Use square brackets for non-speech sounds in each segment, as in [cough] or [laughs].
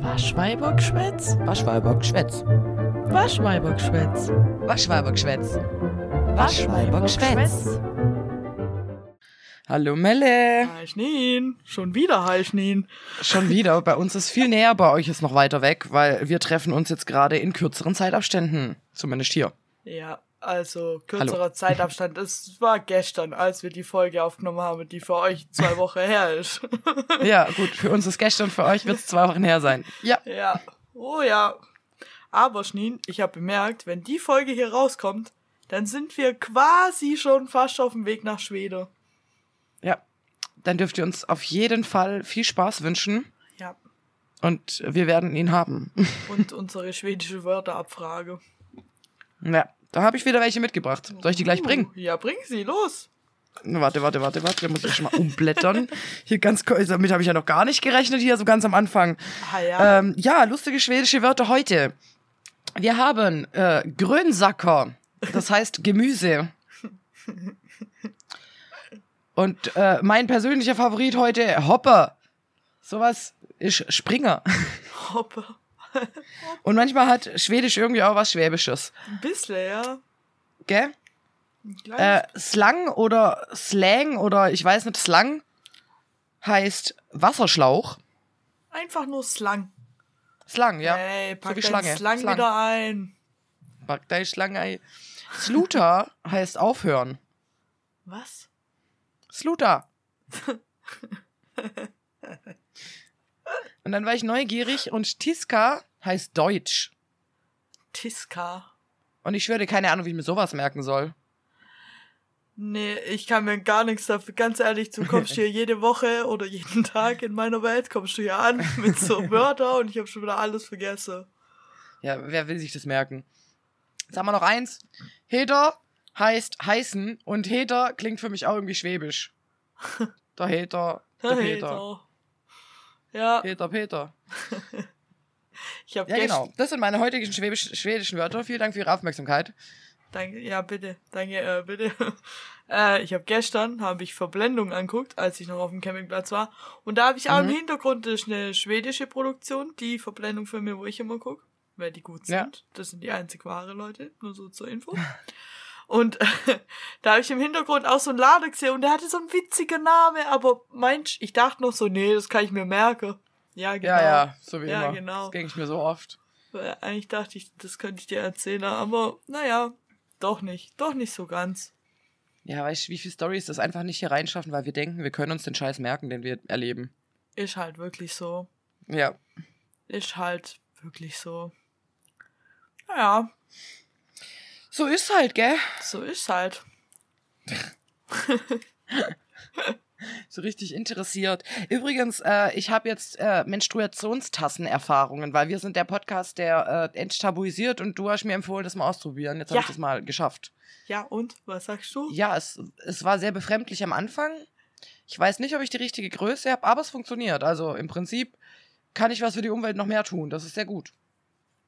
Waschweibergschwätz? Waschweibergschwätz. Waschweibergschwätz. Waschweibergschwätz. Waschweibergschwätz. Hallo Melle. Hi Schneen. Schon wieder Hi Schneen. Schon wieder. Bei uns ist viel näher, bei euch ist noch weiter weg, weil wir treffen uns jetzt gerade in kürzeren Zeitabständen. Zumindest hier. Ja, also kürzerer Zeitabstand. Es war gestern, als wir die Folge aufgenommen haben, die für euch zwei Wochen her ist. [laughs] Ja, gut, für uns ist gestern, für euch wird es zwei Wochen her sein. Ja. ja. Oh ja. Aber Schneen, ich habe bemerkt, wenn die Folge hier rauskommt, dann sind wir quasi schon fast auf dem Weg nach Schweden. Ja. Dann dürft ihr uns auf jeden Fall viel Spaß wünschen Ja. und wir werden ihn haben. Und unsere schwedische Wörterabfrage. Ja, da habe ich wieder welche mitgebracht. Soll ich die gleich bringen? Ja, bring sie, los. Warte, warte, warte, warte. Da muss ich schon mal umblättern. Hier ganz kurz, damit habe ich ja noch gar nicht gerechnet, hier so ganz am Anfang. Ah ja. Ähm, ja, lustige schwedische Wörter heute. Wir haben äh, Grönsacker, das heißt Gemüse. Und äh, mein persönlicher Favorit heute, Hopper. Sowas ist Springer. Hoppe. [laughs] Und manchmal hat Schwedisch irgendwie auch was Schwäbisches. Ein bisschen, ja. Gell? Äh, Slang oder Slang oder ich weiß nicht, Slang heißt Wasserschlauch. Einfach nur Slang. Slang, ja. So pack wie deinen Schlange. Slang, Slang. wieder ein. Pack deine Schlange ein. Sluter [laughs] heißt aufhören. Was? Sluter. [laughs] und dann war ich neugierig und Tiska heißt Deutsch. Tiska. Und ich schwöre, keine Ahnung, wie ich mir sowas merken soll. Nee, ich kann mir gar nichts dafür. Ganz ehrlich, du kommst [laughs] hier jede Woche oder jeden Tag in meiner Welt, kommst du hier an [laughs] mit so Wörtern und ich habe schon wieder alles vergessen. Ja, wer will sich das merken? Jetzt haben wir noch eins. Heder heißt heißen und Heder klingt für mich auch irgendwie schwäbisch. [laughs] Der Heder, der Hey, Peter. doch. Ja, Peter, Peter. [laughs] ich habe Ja, genau. Das sind meine heutigen schwäbisch, schwedischen Wörter. Vielen Dank für Ihre Aufmerksamkeit. Danke, ja, bitte, danke, äh, bitte. [laughs] äh, ich habe gestern, habe ich Verblendung anguckt, als ich noch auf dem Campingplatz war. Und da habe ich auch Mhm. im Hintergrund das ist eine schwedische Produktion, die Verblendung für mir, wo ich immer gucke, weil die gut sind. Ja. Das sind die einzig wahre Leute, nur so zur Info. [laughs] Und [laughs] da habe ich im Hintergrund auch so einen Lader gesehen und der hatte so einen witzigen Namen, aber meinst, ich dachte noch so, nee, das kann ich mir merken. Ja, genau. Ja, ja, so wie Ja, immer. genau. Das denke ich mir so oft. Weil Eigentlich dachte ich, das könnte ich dir erzählen, aber naja, doch nicht. Doch nicht so ganz. Ja, weißt du, wie viele Stories das einfach nicht hier reinschaffen, weil wir denken, wir können uns den Scheiß merken, den wir erleben. Ist halt wirklich so. Ja. Ist halt wirklich so. Naja, So ist halt, gell? so ist halt. [laughs] So richtig interessiert. Übrigens, äh, ich habe jetzt äh, Menstruationstassenerfahrungen, weil wir sind der Podcast, der äh, enttabuisiert und du hast mir empfohlen, das mal auszuprobieren. Jetzt habe Ja. ich das mal geschafft. Ja, und? Was sagst du? Ja, es, es war sehr befremdlich am Anfang. Ich weiß nicht, ob ich die richtige Größe habe, aber es funktioniert. Also im Prinzip kann ich was für die Umwelt noch mehr tun. Das ist sehr gut.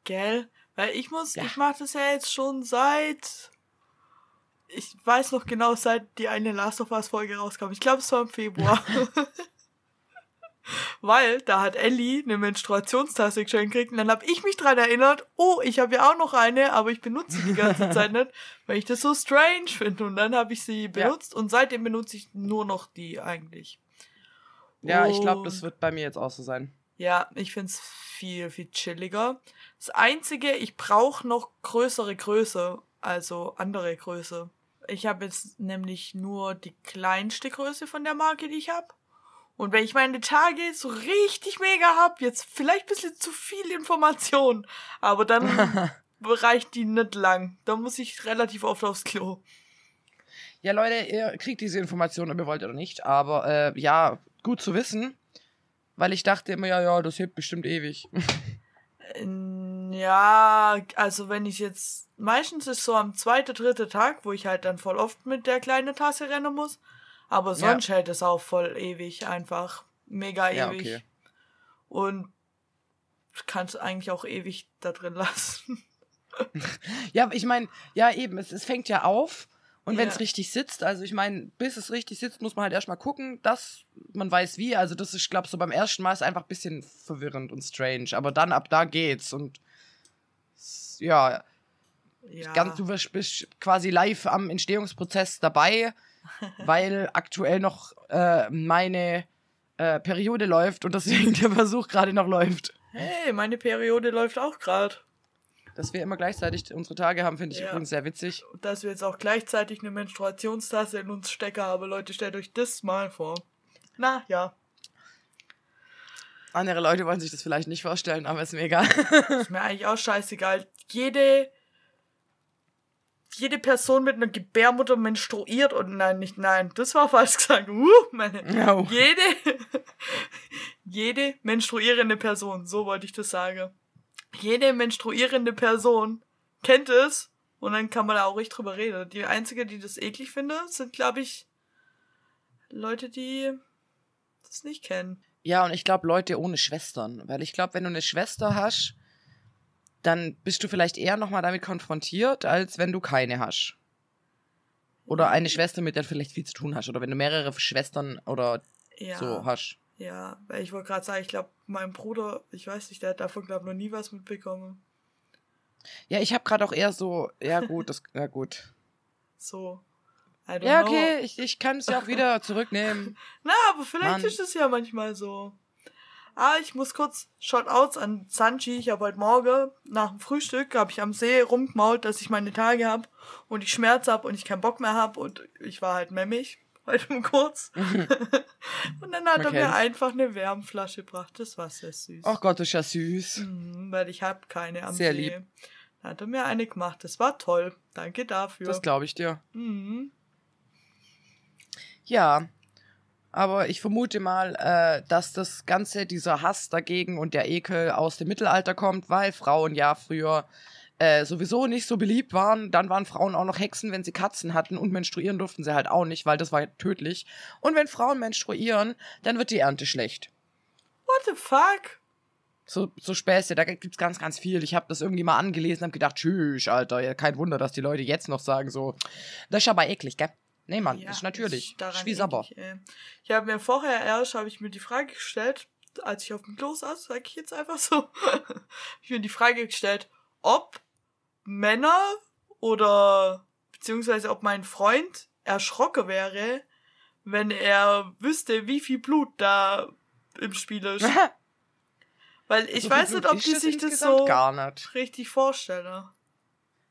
Gell? Weil ich muss, Ja. ich mache das ja jetzt schon seit. Ich weiß noch genau, seit die eine Last of Us Folge rauskam. Ich glaube, es war im Februar. [laughs] [laughs] Weil da hat Ellie eine Menstruationstasse geschenkt gekriegt und dann habe ich mich dran erinnert, oh, ich habe ja auch noch eine, aber ich benutze sie die ganze [laughs] Zeit nicht, weil ich das so strange finde. Und dann habe ich sie benutzt und seitdem benutze ich nur noch die eigentlich. Ja, ich glaube, Und- das wird bei mir jetzt auch so sein. Ja, ich find's viel, viel chilliger. Das Einzige, ich brauche noch größere Größe, also andere Größe. Ich habe jetzt nämlich nur die kleinste Größe von der Marke, die ich habe. Und wenn ich meine Tage so richtig mega hab, jetzt vielleicht ein bisschen zu viel Information, aber dann [laughs] reicht die nicht lang. Da muss ich relativ oft aufs Klo. Ja, Leute, ihr kriegt diese Informationen, ob ihr wollt oder nicht. Aber äh, ja, gut zu wissen. Weil ich dachte immer, ja, ja, das hebt bestimmt ewig. Ja, also wenn ich jetzt, meistens ist so am zweiten, dritten Tag, wo ich halt dann voll oft mit der kleinen Tasse rennen muss. Aber Ja. sonst hält es auch voll ewig, einfach mega Ja, ewig. okay. Und du kannst eigentlich auch ewig da drin [laughs] lassen. [laughs] Ja, ich meine, ja, eben, es, es fängt ja auf. Und wenn es Ja. richtig sitzt, also ich meine, bis es richtig sitzt, muss man halt erstmal gucken, dass man weiß wie. Also das ist, ich glaube, so beim ersten Mal ist einfach ein bisschen verwirrend und strange. Aber dann ab da geht's und ja, Ja. ganz, du bist quasi live am Entstehungsprozess dabei, [laughs] weil aktuell noch äh, meine äh, Periode läuft und deswegen [laughs] der Versuch gerade noch läuft. Hey, meine Periode läuft auch gerade. Dass wir immer gleichzeitig unsere Tage haben, finde ich Ja. übrigens sehr witzig. Dass wir jetzt auch gleichzeitig eine Menstruationstasse in uns stecken haben. Leute, stellt euch das mal vor. Na ja, Andere Leute wollen sich das vielleicht nicht vorstellen, aber ist mir egal. ist mir eigentlich auch scheißegal. Jede, jede Person mit einer Gebärmutter menstruiert und nein, nicht nein, das war falsch gesagt. Uh, meine, No. jede, jede menstruierende Person, so wollte ich das sagen. Jede menstruierende Person kennt es und dann kann man da auch ruhig drüber reden. Die einzige, die das eklig findet, sind, glaube ich, Leute, die das nicht kennen. Ja, und ich glaube, Leute ohne Schwestern. Weil ich glaube, wenn du eine Schwester hast, dann bist du vielleicht eher nochmal damit konfrontiert, als wenn du keine hast. Oder eine Schwester, mit der du vielleicht viel zu tun hast. Oder wenn du mehrere Schwestern oder Ja. so hast. Ja, weil ich wollte gerade sagen, ich glaube, mein Bruder, ich weiß nicht, der hat davon, glaube ich, noch nie was mitbekommen. Ja, ich habe gerade auch eher so, ja gut, das, ja gut. So. Ja, know. okay, ich, ich kann es ja auch wieder [laughs] zurücknehmen. Na, aber vielleicht Mann. ist es ja manchmal so. Ah, ich muss kurz Shoutouts an Sanchi. Ich habe heute Morgen nach dem Frühstück habe ich am See rumgemault, dass ich meine Tage habe und ich Schmerz habe und ich keinen Bock mehr habe und ich war halt memmig [laughs] heute mal kurz. [laughs] und dann hat Man er mir kennt's. einfach eine Wärmflasche gebracht. Das war sehr süß. Ach Gott, das ist ja süß. Mhm, weil ich habe keine am Sehr See. lieb. Dann hat er mir eine gemacht. Das war toll. Danke dafür. Das glaube ich dir. mhm. Ja, aber ich vermute mal, äh, dass das Ganze, dieser Hass dagegen und der Ekel aus dem Mittelalter kommt, weil Frauen ja früher äh, sowieso nicht so beliebt waren. Dann waren Frauen auch noch Hexen, wenn sie Katzen hatten und menstruieren durften sie halt auch nicht, weil das war tödlich. Und wenn Frauen menstruieren, dann wird die Ernte schlecht. What the fuck? So, so Späße, da gibt's ganz, ganz viel. Ich habe das irgendwie mal angelesen und hab gedacht, tschüss, Alter, ja, kein Wunder, dass die Leute jetzt noch sagen so, das ist aber eklig, gell? Nee, Mann, Ja, ist natürlich. wie ey. Ich habe mir vorher erst, habe ich mir die Frage gestellt, als ich auf dem Klo saß, sag ich jetzt einfach so, [laughs] ich mir die Frage gestellt, ob Männer oder beziehungsweise ob mein Freund erschrocken wäre, wenn er wüsste, wie viel Blut da im Spiel ist. [laughs] Weil ich So weiß nicht, ob die sich das so richtig vorstellen.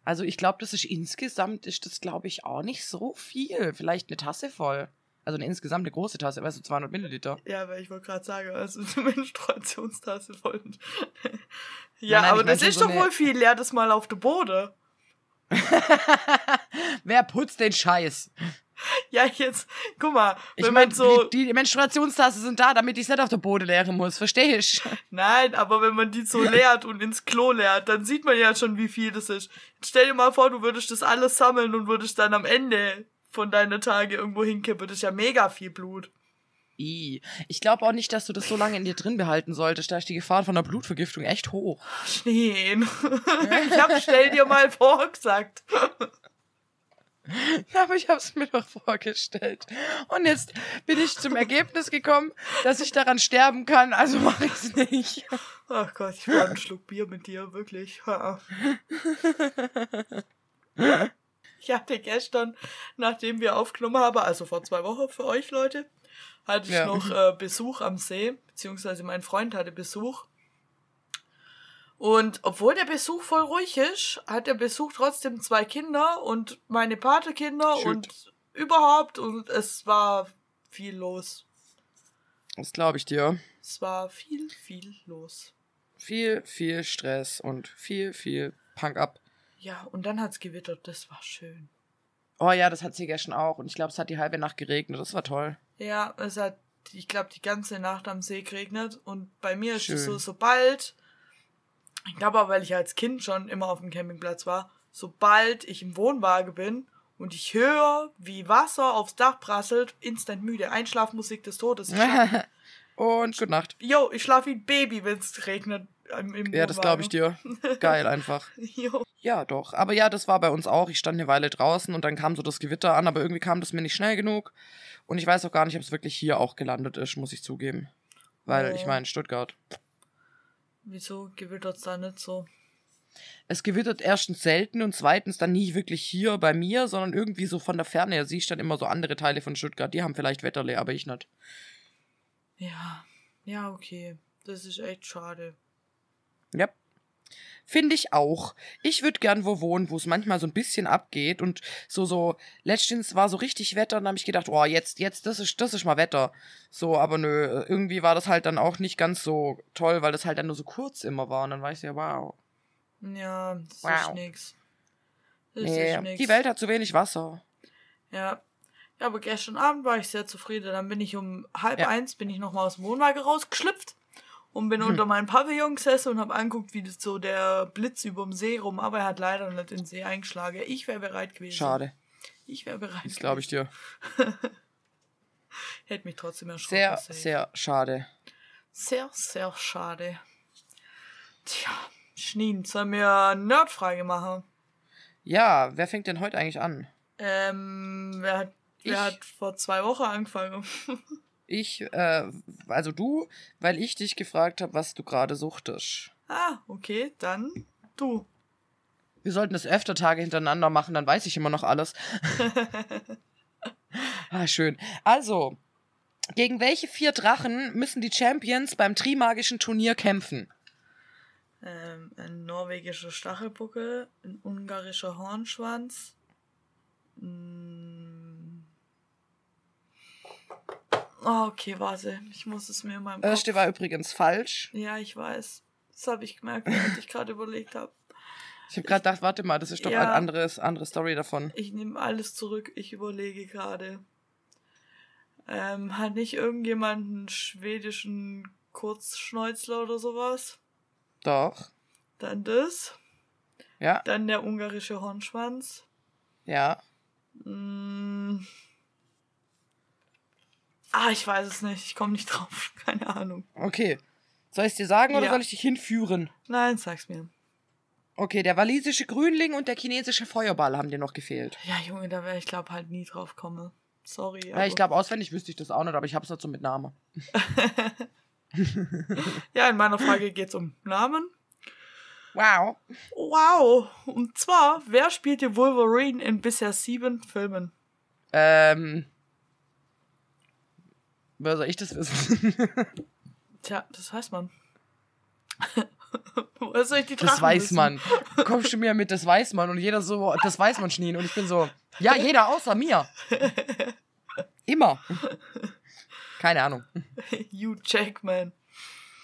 Also ich glaube, das ist insgesamt ist das glaube ich auch nicht so viel. Vielleicht eine Tasse voll. Also eine insgesamt eine große Tasse, weißt du, 200 Milliliter. Ja, weil ich wollte gerade sagen, also [laughs] eine Menstruationstasse voll. [laughs] ja, Nein, nein, aber das ist so doch eine- wohl viel. Leer das mal auf den Boden. [laughs] Wer putzt den Scheiß? [laughs] Ja, jetzt, guck mal, Ich wenn man so, die, die Menstruationstasse sind da, damit ich es nicht auf der Boden leeren muss, verstehst [laughs] du? nein, aber wenn man die so [laughs] leert und ins Klo leert, dann sieht man ja schon, wie viel das ist. Stell dir mal vor, du würdest das alles sammeln und würdest dann am Ende von deiner Tage irgendwo hinkippen. Das ist ja mega viel Blut. I. Ich glaube auch nicht, dass du das so lange in dir drin behalten solltest. Da ist die Gefahr von einer Blutvergiftung echt hoch. Schneen. ich hab stell dir mal vor gesagt. [laughs] Ja, aber ich habe es mir doch vorgestellt. Und jetzt bin ich zum Ergebnis gekommen, dass ich daran sterben kann, also mache ich es nicht. Ach Gott, ich brauche einen Schluck Bier mit dir, wirklich. [laughs] Ich hatte gestern, nachdem wir aufgenommen haben, also vor zwei Wochen für euch Leute, hatte ich Ja. noch äh, Besuch am See, beziehungsweise mein Freund hatte Besuch. Und obwohl der Besuch voll ruhig ist, hat der Besuch trotzdem zwei Kinder und meine Patekinder Schön. und überhaupt und es war viel los. Das glaube ich dir. Es war viel, viel los. Viel, viel Stress und viel, viel Punk up. Ja, und dann hat's gewittert, das war schön. Oh ja, das hat sie gestern auch. Und ich glaube, es hat die halbe Nacht geregnet. Das war toll. Ja, es hat, ich glaube, die ganze Nacht am See geregnet und bei mir ist es Schön. so, sobald, ich glaube aber, weil ich als Kind schon immer auf dem Campingplatz war, sobald ich im Wohnwagen bin und ich höre, wie Wasser aufs Dach prasselt, instant müde, Einschlafmusik des Todes. [laughs] Und gute Nacht. yo, ich schlafe wie ein Baby, wenn es regnet im, im Ja, das glaube ich dir. Geil [laughs] einfach. Jo. Ja, doch. Aber ja, das war bei uns auch. Ich stand eine Weile draußen und dann kam so das Gewitter an, aber irgendwie kam das mir nicht schnell genug. Und ich weiß auch gar nicht, ob es wirklich hier auch gelandet ist, muss ich zugeben. Weil, Oh. ich meine, Stuttgart. Wieso gewittert's da nicht so? Es gewittert erstens selten und zweitens dann nie wirklich hier bei mir, sondern irgendwie so von der Ferne. her siehst dann immer so andere Teile von Stuttgart. Die haben vielleicht Wetterle, aber ich nicht. Ja, ja, okay. Das ist echt schade. Ja. Finde ich auch. Ich würde gern wo wohnen, wo es manchmal so ein bisschen abgeht und so, so, letztens war so richtig Wetter und dann habe ich gedacht, oh, jetzt, jetzt, das ist, das ist mal Wetter. So, aber nö, irgendwie war das halt dann auch nicht ganz so toll, weil das halt dann nur so kurz immer war und dann war ich so, ja, wow. Ja, das Wow. ist nix. Das Nee, ist nix. die Welt hat zu wenig Wasser. Ja. Ja, aber gestern Abend war ich sehr zufrieden. Dann bin ich um halb Ja. eins bin ich nochmal aus dem Wohnwagen rausgeschlüpft und bin Hm. unter meinen Pavillon gesessen und habe angeguckt, wie so der Blitz über dem See rum, aber er hat leider nicht den See eingeschlagen. Ich wäre bereit gewesen. Schade. Ich wäre bereit. Das glaube ich dir. [laughs] Hätte mich trotzdem erschrocken. Sehr, safe. sehr schade. Sehr, sehr schade. Tja, Schneen, sollen wir eine Nerdfrage machen? Ja, wer fängt denn heute eigentlich an? Ähm, wer hat, wer Ich. hat vor zwei Wochen angefangen? [laughs] Ich, äh, also du, weil ich dich gefragt habe, was du gerade suchtest. ah, okay, dann du. Wir sollten das öfter Tage hintereinander machen, dann weiß ich immer noch alles. [laughs] ah, schön. Also, gegen welche vier Drachen müssen die Champions beim Trimagischen Turnier kämpfen? Ähm, ein norwegischer Stachelbuckel, ein ungarischer Hornschwanz. Mm. Oh, okay, warte. Ich muss es mir in meinem Kopf... war übrigens falsch. Ja, ich weiß. Das habe ich gemerkt, während ich gerade überlegt habe. Ich habe gerade gedacht, warte mal, das ist doch Ja. eine anderes, andere Story davon. Ich nehme alles zurück. Ich überlege gerade. Ähm, hat nicht irgendjemand einen schwedischen Kurzschnäuzler oder sowas? Doch. Dann das. Ja, Dann der ungarische Hornschwanz. ja. Mm. Ah, ich weiß es nicht. Ich komme nicht [laughs] drauf. Keine Ahnung. Okay. Soll ich es dir sagen oder Ja. soll ich dich hinführen? Nein, sag's mir. Okay, der walisische Grünling und der chinesische Feuerball haben dir noch gefehlt. Ja, Junge, da wäre ich glaube halt nie drauf komme. Sorry. Ja, ich glaube, auswendig wüsste ich das auch nicht, aber ich hab's so mit Namen. [laughs] Ja, in meiner Frage geht's um Namen. Wow. Wow. Und zwar, wer spielte Wolverine in bisher sieben Filmen? Ähm. Wer soll ich das wissen? [laughs] Tja, das weiß man. [laughs] Woher soll ich die Das Drachen weiß wissen? man. Kommst du mir mit, das weiß man. Und jeder so, das weiß man schnien. Und ich bin so, ja, jeder außer mir. [laughs] Immer. Keine Ahnung. Hugh Jackman.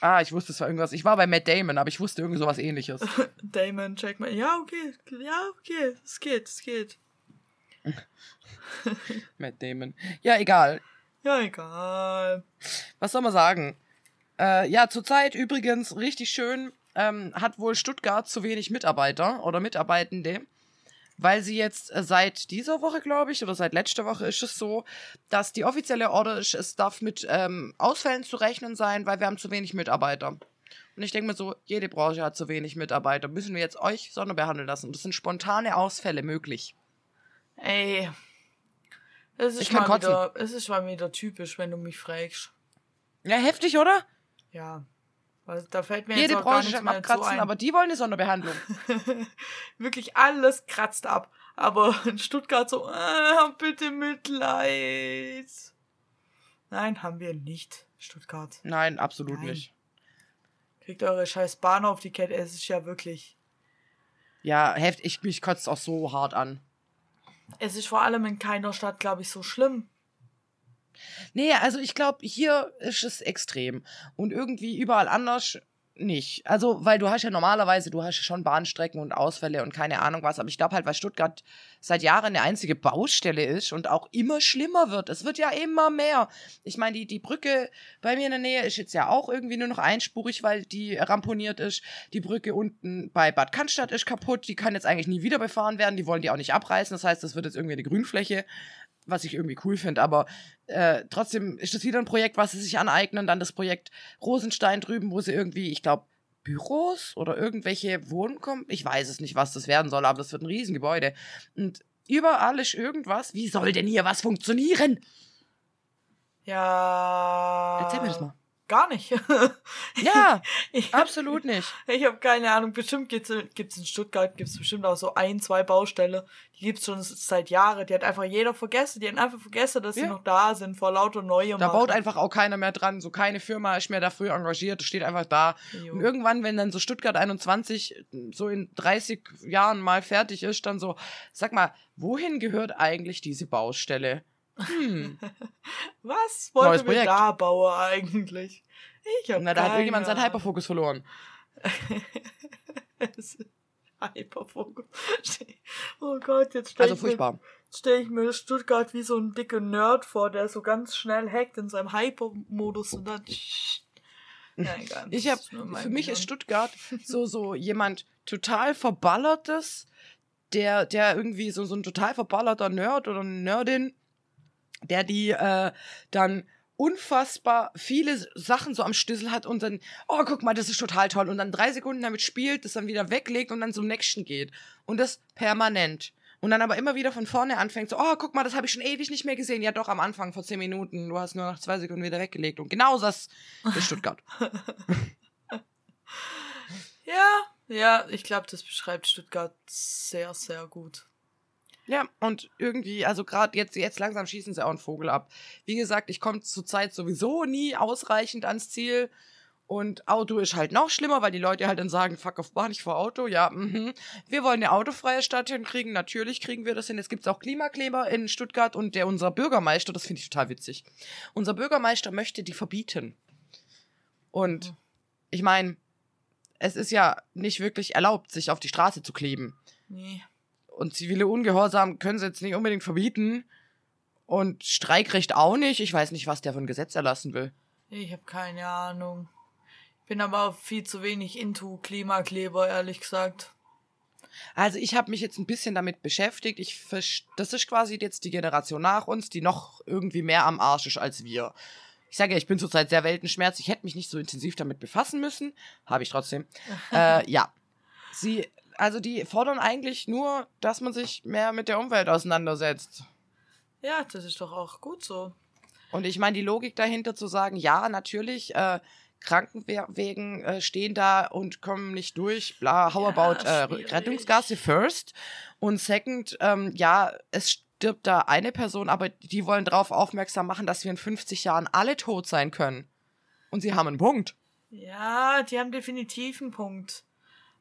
Ah, ich wusste, es war irgendwas. Ich war bei Matt Damon, aber ich wusste irgend sowas ähnliches. Damon Jackman. Ja, okay. Ja, okay. Es geht, es geht. Matt Damon. Ja, egal. Ja, egal. Was soll man sagen? Äh, ja, zurzeit übrigens richtig schön, ähm, hat wohl Stuttgart zu wenig Mitarbeiter oder Mitarbeitende, weil sie jetzt äh, seit dieser Woche, glaube ich, oder seit letzter Woche ist es so, dass die offizielle Order ist, es darf mit ähm, Ausfällen zu rechnen sein, weil wir haben zu wenig Mitarbeiter. Und ich denke mir so, jede Branche hat zu wenig Mitarbeiter. Müssen wir jetzt euch sonderbehandeln lassen? Das sind spontane Ausfälle möglich. Ey. Es ist, Ich kann kotzen. wieder, es ist mal wieder typisch, wenn du mich fragst. Ja, heftig, oder? Ja. Weil da fällt mir Jede jetzt auch gar Branche nichts ist am mehr Abkratzen, ein. aber die wollen eine Sonderbehandlung. [laughs] Wirklich alles kratzt ab. Aber in Stuttgart so, äh, bitte Mitleid. Nein, haben wir nicht. Stuttgart. Nein, absolut Nein. nicht. Kriegt eure scheiß Bahn auf die Kette. Es ist ja wirklich. Ja, heftig, ich, mich kotzt auch so hart an. Es ist vor allem in keiner Stadt, glaube ich, so schlimm. Nee, also ich glaube, hier ist es extrem. Und irgendwie überall anders nicht. Also, weil du hast ja normalerweise, du hast ja schon Bahnstrecken und Ausfälle und keine Ahnung was, aber ich glaube halt, weil Stuttgart seit Jahren eine einzige Baustelle ist und auch immer schlimmer wird. Es wird ja immer mehr. Ich meine, die, die Brücke bei mir in der Nähe ist jetzt ja auch irgendwie nur noch einspurig, weil die ramponiert ist. Die Brücke unten bei Bad Cannstatt ist kaputt. Die kann jetzt eigentlich nie wieder befahren werden. Die wollen die auch nicht abreißen. Das heißt, das wird jetzt irgendwie eine Grünfläche was ich irgendwie cool finde, aber äh, trotzdem ist das wieder ein Projekt, was sie sich aneignen. Dann das Projekt Rosenstein drüben, wo sie irgendwie, ich glaube, Büros oder irgendwelche Wohnkom. Ich weiß es nicht, was das werden soll, aber das wird ein Riesengebäude. Und überall ist irgendwas. Wie soll denn hier was funktionieren? Ja. Erzähl mir das mal. Gar nicht. [laughs] Ja, ich, absolut nicht. Ich habe keine Ahnung. Bestimmt gibt's gibt's in Stuttgart gibt's bestimmt auch so ein, zwei Baustelle. Die gibt's schon seit Jahren. Die hat einfach jeder vergessen. Die hat einfach vergessen, dass sie Ja. noch da sind vor lauter neue. Da baut einfach auch keiner mehr dran. So keine Firma ist mehr dafür engagiert. Das steht einfach da. Und irgendwann, wenn dann so Stuttgart 21 so in 30 Jahren mal fertig ist, dann so, sag mal, wohin gehört eigentlich diese Baustelle? Hm. [laughs] Was wollte wir Projekt. da bauen eigentlich? Ich hab Na, da hat irgendjemand seinen. Hyperfokus verloren. [laughs] Hyperfokus. [laughs] Oh Gott, jetzt stell Also ich mir furchtbar. stelle ich mir Stuttgart wie so ein dicker Nerd vor, der so ganz schnell hackt in seinem Hyper-Modus und dann. Ja, egal. Ich mein für mich Gehirn. ist Stuttgart so so jemand total verballertes, der der irgendwie so so ein total verballerter Nerd oder Nerdin, der die äh, dann unfassbar viele Sachen so am Schlüssel hat und dann, oh, guck mal, das ist total toll. Und dann drei Sekunden damit spielt, das dann wieder weglegt und dann zum nächsten geht. Und das permanent. Und dann aber immer wieder von vorne anfängt, so, oh, guck mal, das habe ich schon ewig nicht mehr gesehen. Ja, doch, am Anfang vor zehn Minuten. Du hast nur nach zwei Sekunden wieder weggelegt. Und genau das ist [laughs] Stuttgart. Ja, ja, ich glaube, das beschreibt Stuttgart sehr, sehr gut. Ja, und irgendwie, also gerade jetzt, jetzt langsam schießen sie auch einen Vogel ab. Wie gesagt, ich komme zurzeit sowieso nie ausreichend ans Ziel. Und Auto ist halt noch schlimmer, weil die Leute halt dann sagen, fuck off, mach nicht vor Auto. Ja, mhm. Wir wollen eine autofreie Stadt hinkriegen. Natürlich kriegen wir das hin. Jetzt gibt's auch Klimakleber in Stuttgart und der unser Bürgermeister, das finde ich total witzig. Unser Bürgermeister möchte die verbieten. Und ich meine, es ist ja nicht wirklich erlaubt, sich auf die Straße zu kleben. Nee. Und zivile Ungehorsam können sie jetzt nicht unbedingt verbieten. Und Streikrecht auch nicht. Ich weiß nicht, was der ein Gesetz erlassen will. Ich habe keine Ahnung. Ich bin aber auch viel zu wenig into Klimakleber, ehrlich gesagt. Also ich habe mich jetzt ein bisschen damit beschäftigt. Ich das ist quasi jetzt die Generation nach uns, die noch irgendwie mehr am Arsch ist als wir. Ich sage ja, ich bin zurzeit sehr weltenschmerz. Ich hätte mich nicht so intensiv damit befassen müssen. Habe ich trotzdem. [laughs] äh, ja. Sie, also die fordern eigentlich nur, dass man sich mehr mit der Umwelt auseinandersetzt. Ja, das ist doch auch gut so. Und ich meine, die Logik dahinter zu sagen, ja, natürlich, äh, Krankenwegen äh, stehen da und kommen nicht durch, bla, how Ja, about äh. Rettungsgasse first? Und second, ähm, ja, es stirbt da eine Person, aber die wollen darauf aufmerksam machen, dass wir in 50 Jahren alle tot sein können. Und sie haben einen Punkt. Ja, die haben definitiv einen Punkt.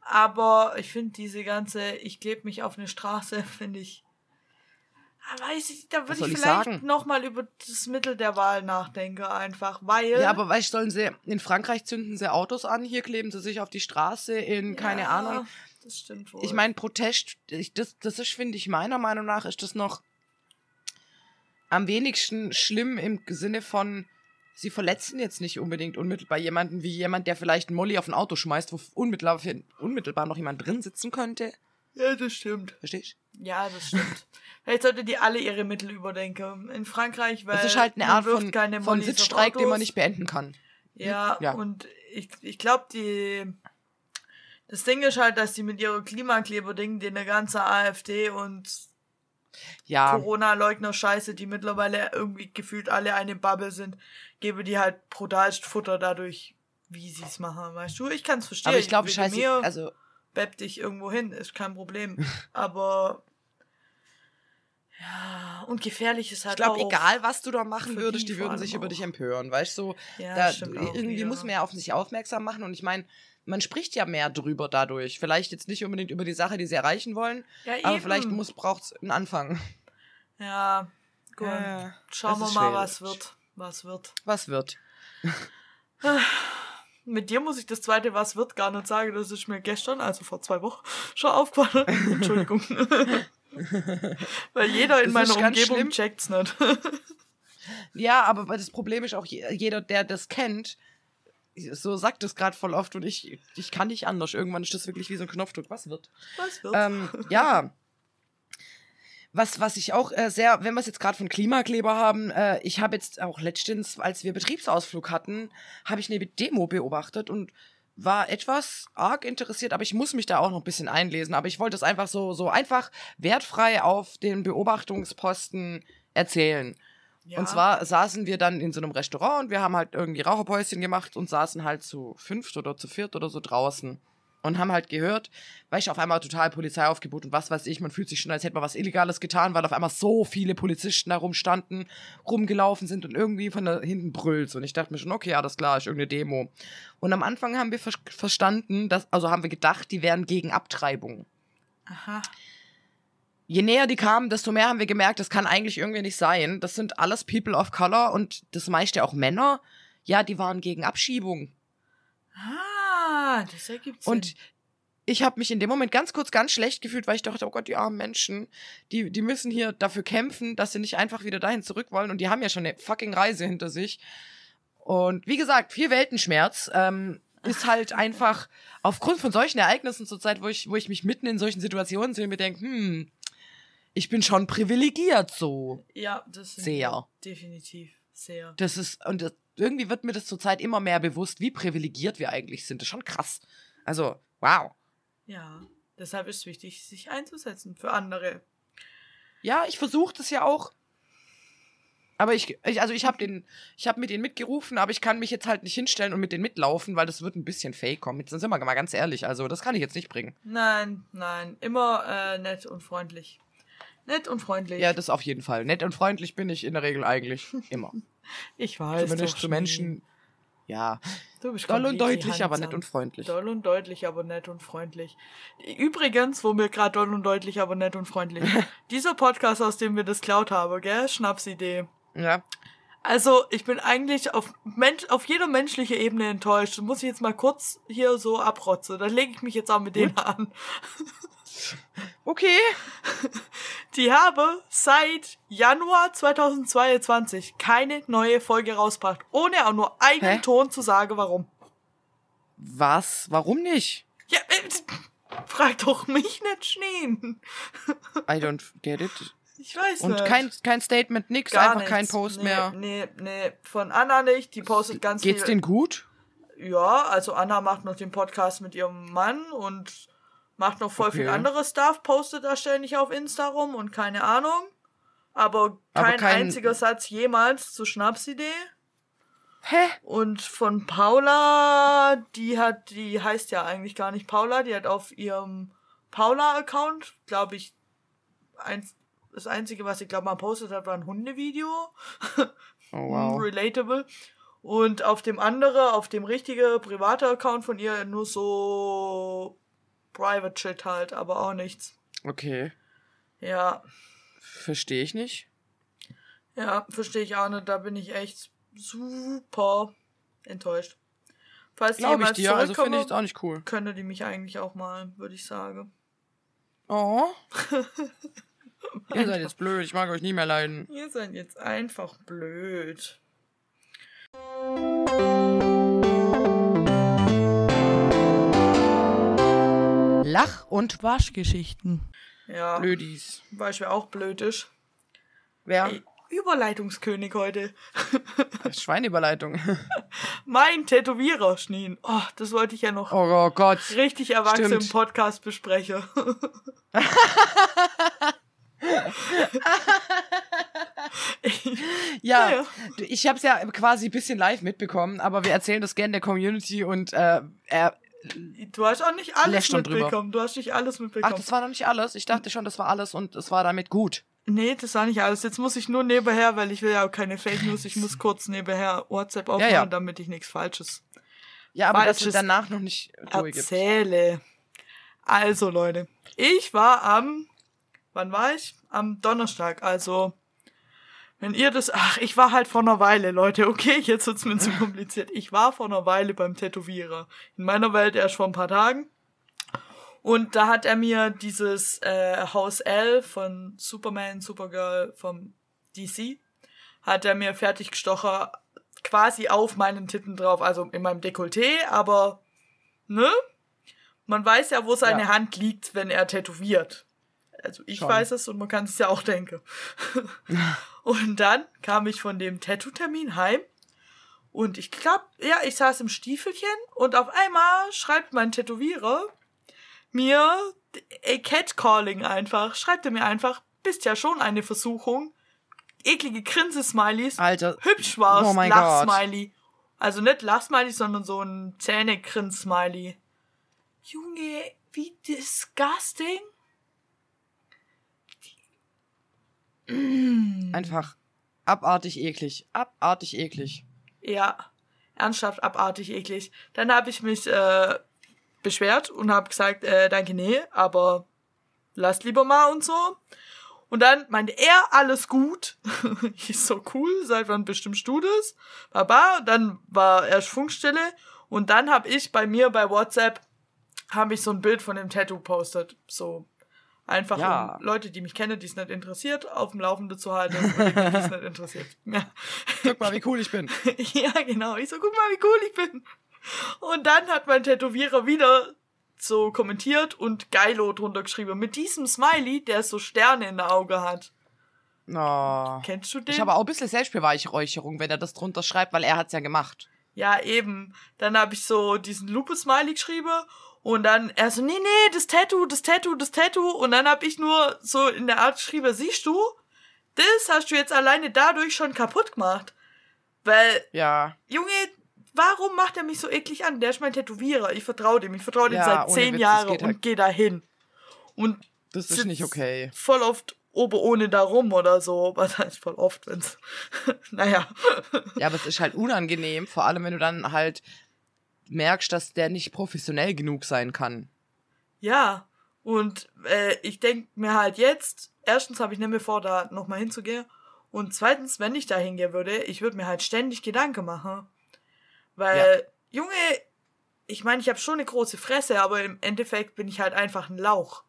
Aber ich finde diese ganze, ich klebe mich auf eine Straße, [laughs] finde ich. Ah, Weiß ich, da würde ich ich vielleicht nochmal über das Mittel der Wahl nachdenken, einfach, weil. Ja, aber weißt sollen sie, in Frankreich zünden sie Autos an, hier kleben sie sich auf die Straße, in, keine Ja, Ahnung, Das stimmt wohl. Ich meine, Protest, ich, das, das ist, finde ich, meiner Meinung nach, ist das noch am wenigsten schlimm im Sinne von, sie verletzen jetzt nicht unbedingt unmittelbar jemanden, wie jemand, der vielleicht einen Molly auf ein Auto schmeißt, wo unmittelbar, unmittelbar noch jemand drin sitzen könnte. ja, das stimmt. Verstehst Ja, das stimmt. Vielleicht sollte die alle ihre Mittel überdenken. In Frankreich, weil Das ist halt eine Art von, keine von Sitzstreik, den man nicht beenden kann. Ja, Ja. und ich, ich glaube, die. Das Ding ist halt, dass die mit ihrer Klimakleber-Ding, die eine ganze AfD und Ja, Corona-Leugner-Scheiße, die mittlerweile irgendwie gefühlt alle eine Bubble sind, gebe die halt brutalst Futter dadurch, wie sie es machen, weißt du? Ich kann es verstehen. aber ich glaube, scheiße, mir also, bepp dich irgendwo hin, ist kein Problem. [laughs] Aber. Ja, und gefährlich ist halt ich glaube, auch. egal was du da machen würdest, die würden sich über auch. dich empören, weißt du? Ja, da, stimmt auch irgendwie wieder. muss man ja auf sich aufmerksam machen und ich meine, man spricht ja mehr drüber dadurch. Vielleicht jetzt nicht unbedingt über die Sache, die sie erreichen wollen, Ja, aber vielleicht muss braucht's einen Anfang. Ja, gut. Ja, Schauen es wir mal, schwierig. was wird. Was wird. Was wird? [sighs] Mit dir muss ich das zweite Was wird gar nicht sagen. Das ist mir gestern, also vor zwei Wochen, schon aufgefallen. [laughs] Entschuldigung. [laughs] Weil jeder in Das meiner Umgebung schlimm. checkt's nicht. [laughs] Ja, aber das Problem ist auch, je- jeder, der das kennt, so sagt es gerade voll oft und ich, ich kann nicht anders. Irgendwann ist das wirklich wie so ein Knopfdruck. Was wird? Was wird? Ähm, ja. Was, was ich auch äh, sehr, wenn wir es jetzt gerade von Klimakleber haben, äh, ich habe jetzt auch letztens, als wir Betriebsausflug hatten, habe ich eine Demo beobachtet und war etwas arg interessiert, aber ich muss mich da auch noch ein bisschen einlesen. Aber ich wollte es einfach so, so einfach wertfrei auf den Beobachtungsposten erzählen. Ja. Und zwar saßen wir dann in so einem Restaurant und wir haben halt irgendwie Raucherpäuschen gemacht und saßen halt zu fünft oder zu viert oder so draußen. Und haben halt gehört, weil ich auf einmal total Polizeiaufgebot und was weiß ich, man fühlt sich schon, als hätte man was Illegales getan, weil auf einmal so viele Polizisten da rumstanden, rumgelaufen sind und irgendwie von da hinten brüllt. Und ich dachte mir schon, okay, alles klar, ist irgendeine Demo. Und am Anfang haben wir ver verstanden, dass, also haben wir gedacht, die wären gegen Abtreibung. Aha. Je näher die kamen, desto mehr haben wir gemerkt, das kann eigentlich irgendwie nicht sein. Das sind alles People of Color und das meiste auch Männer. Ja, die waren gegen Abschiebung. Ah, das ergibt Sinn. Und ich habe mich in dem Moment ganz kurz ganz schlecht gefühlt, weil ich dachte, oh Gott, die armen Menschen, die, die müssen hier dafür kämpfen, dass sie nicht einfach wieder dahin zurück wollen. Und die haben ja schon eine fucking Reise hinter sich. Und wie gesagt, viel Weltenschmerz ähm, ist halt einfach aufgrund von solchen Ereignissen zur Zeit, wo ich, wo ich mich mitten in solchen Situationen sehe und mir denke, hm, ich bin schon privilegiert so. ja, das sind Sehr. definitiv sehr. Das ist, und das, irgendwie wird mir das zurzeit immer mehr bewusst, wie privilegiert wir eigentlich sind. Das ist schon krass. Also, wow. Ja, deshalb ist es wichtig, sich einzusetzen für andere. Ja, ich versuche das ja auch. Aber ich, ich also ich habe den, ich habe mit denen mitgerufen, aber ich kann mich jetzt halt nicht hinstellen und mit denen mitlaufen, weil das wird ein bisschen fake kommen. Jetzt sind wir mal ganz ehrlich, also das kann ich jetzt nicht bringen. Nein, nein, immer äh, nett und freundlich. Nett und freundlich. Ja, das auf jeden Fall. Nett und freundlich bin ich in der Regel eigentlich immer. [laughs] ich weiß. Zumindest zu Menschen. Ja, Du bist doll und deutlich, aber nett und freundlich. Doll und deutlich, aber nett und freundlich. Übrigens, wo wir gerade doll und deutlich, aber nett und freundlich. [laughs] Dieser Podcast, aus dem wir das klaut haben, gell? Schnapsidee. Ja. Also, ich bin eigentlich auf, Mensch, auf jeder menschlichen Ebene enttäuscht. Das muss ich jetzt mal kurz hier so abrotzen. Dann lege ich mich jetzt auch mit denen an. [laughs] Okay. Die habe seit Januar 2022 keine neue Folge rausgebracht. Ohne auch nur einen Hä? Ton zu sagen, warum. Was? Warum nicht? Ja, äh, frag doch mich nicht, Schneen. I don't get it. Ich weiß Und nicht. kein, kein Statement, nix, Gar einfach kein nichts. Post nee, mehr. Nee, nee, von Anna nicht. Die postet ganz Geht's viel. denen gut? Ja, also Anna macht noch den Podcast mit ihrem Mann und macht noch voll viel Okay. anderes Stuff, postet da ständig auf Insta rum und keine Ahnung. Aber Aber kein, kein- einziger Satz jemals zur Schnapsidee. Hä? Und von Paula, die hat, die heißt ja eigentlich gar nicht Paula, die hat auf ihrem Paula-Account, glaube ich, eins, das Einzige, was sie, glaube mal postet hat, war ein Hundevideo. Oh, wow. Relatable. Und auf dem anderen, auf dem richtigen private Account von ihr nur so Private Shit halt, aber auch nichts. Okay. Ja, Verstehe ich nicht. ja, verstehe ich auch nicht. Da bin ich echt super enttäuscht. Falls die Glaube ich dir, also finde ich jetzt auch nicht cool. könnte die mich eigentlich auch mal, würde ich sagen. Oh. [laughs] Ihr seid jetzt blöd, ich mag euch nie mehr leiden. Ihr seid jetzt einfach blöd. Lach- und Waschgeschichten. Ja, Blödis. Beispiel auch blöd ist. Wer? Ey, Überleitungskönig heute. [laughs] Schweineüberleitung. [laughs] Mein Tätowierer, Schneen. Oh, das wollte ich ja noch Oh Gott. richtig erwachsen stimmt. im Podcast besprechen. [laughs] Ja, Ja, ja. ich habe es ja quasi ein bisschen live mitbekommen, aber wir erzählen das gerne der Community und äh, er. Du hast auch nicht alles mitbekommen. Du hast nicht alles Ach, mitbekommen. das war noch nicht alles. Ich dachte schon, das war alles und es war damit gut. nee, das war nicht alles. Jetzt muss ich nur nebenher, weil ich will ja auch keine Fake News. Ich muss kurz nebenher WhatsApp aufmachen, ja. damit ich nichts Falsches Ja, aber dass Falsches du danach noch nicht erzähle. Also, Leute. Ich war am, wann war ich? Am Donnerstag, also, wenn ihr das, ach, ich war halt vor einer Weile, Leute, okay, jetzt wird's mir zu kompliziert. Ich war vor einer Weile beim Tätowierer. In meiner Welt erst vor ein paar Tagen. Und da hat er mir dieses äh, Haus L von Superman, Supergirl vom DC, hat er mir fertig gestochen, quasi auf meinen Titten drauf, also in meinem Dekolleté, aber, ne? Man weiß ja, wo seine Ja. Hand liegt, wenn er tätowiert. Also ich Schon. weiß es und man kann es ja auch denken. [laughs] und dann kam ich von dem Tattoo-Termin heim Und ich glaube, ja, ich saß im Stiefelchen und auf einmal schreibt mein Tätowierer mir a Catcalling einfach. Schreibt er mir einfach, bist ja schon eine Versuchung. Eklige Grinse-Smileys. Alter. Hübsch war's. Oh mein Gott. Lach-Smiley. Also nicht Lach-Smiley, sondern so ein Zähnegrins-Smiley. Junge, wie disgusting. Einfach abartig eklig. Abartig eklig. Ja, ernsthaft abartig eklig. Dann habe ich mich äh, beschwert und habe gesagt, äh, danke, nee, aber lasst lieber mal und so. Und dann meinte er, alles gut. [laughs] ich so, cool, seit wann bestimmst du das? Baba, dann war erst Funkstille und dann habe ich bei mir bei WhatsApp habe ich so ein Bild von dem Tattoo postet. So einfach Ja. um Leute, die mich kennen, die es nicht interessiert, auf dem Laufenden zu halten die, es nicht interessiert. [laughs] Ja. Guck mal, wie cool ich bin. [laughs] Ja, genau. Ich so, guck mal, wie cool ich bin. Und dann hat mein Tätowierer wieder so kommentiert und Geilo drunter geschrieben. Mit diesem Smiley, der so Sterne in der Auge hat. Oh. Kennst du den? Ich habe auch ein bisschen Selbstbeweihräucherung, wenn er das drunter schreibt, weil er hat's ja gemacht. ja, eben. Dann habe ich so diesen Lupe-Smiley geschrieben und dann er so, nee, nee, das Tattoo, das Tattoo, das Tattoo. Und dann habe ich nur so in der Art geschrieben, siehst du, das hast du jetzt alleine dadurch schon kaputt gemacht. Weil Ja. Junge, warum macht er mich so eklig an? Der ist mein Tätowierer. Ich vertraue dem. Ich vertraue dem Ja, seit zehn Jahren geht halt- und gehe da hin. Und Das ist nicht okay. Voll oft ober ohne da rum oder so. [laughs] Was heißt voll oft, wenn's. [laughs] naja. Ja, aber es ist halt unangenehm, vor allem wenn du dann halt merkst, dass der nicht professionell genug sein kann. Ja. Und äh, ich denk mir halt jetzt, erstens habe ich nicht mehr vor, da nochmal hinzugehen. Und zweitens, wenn ich da hingehen würde, ich würde mir halt ständig Gedanken machen. Weil, Junge, ich meine, ich habe schon eine große Fresse, aber im Endeffekt bin ich halt einfach ein Lauch.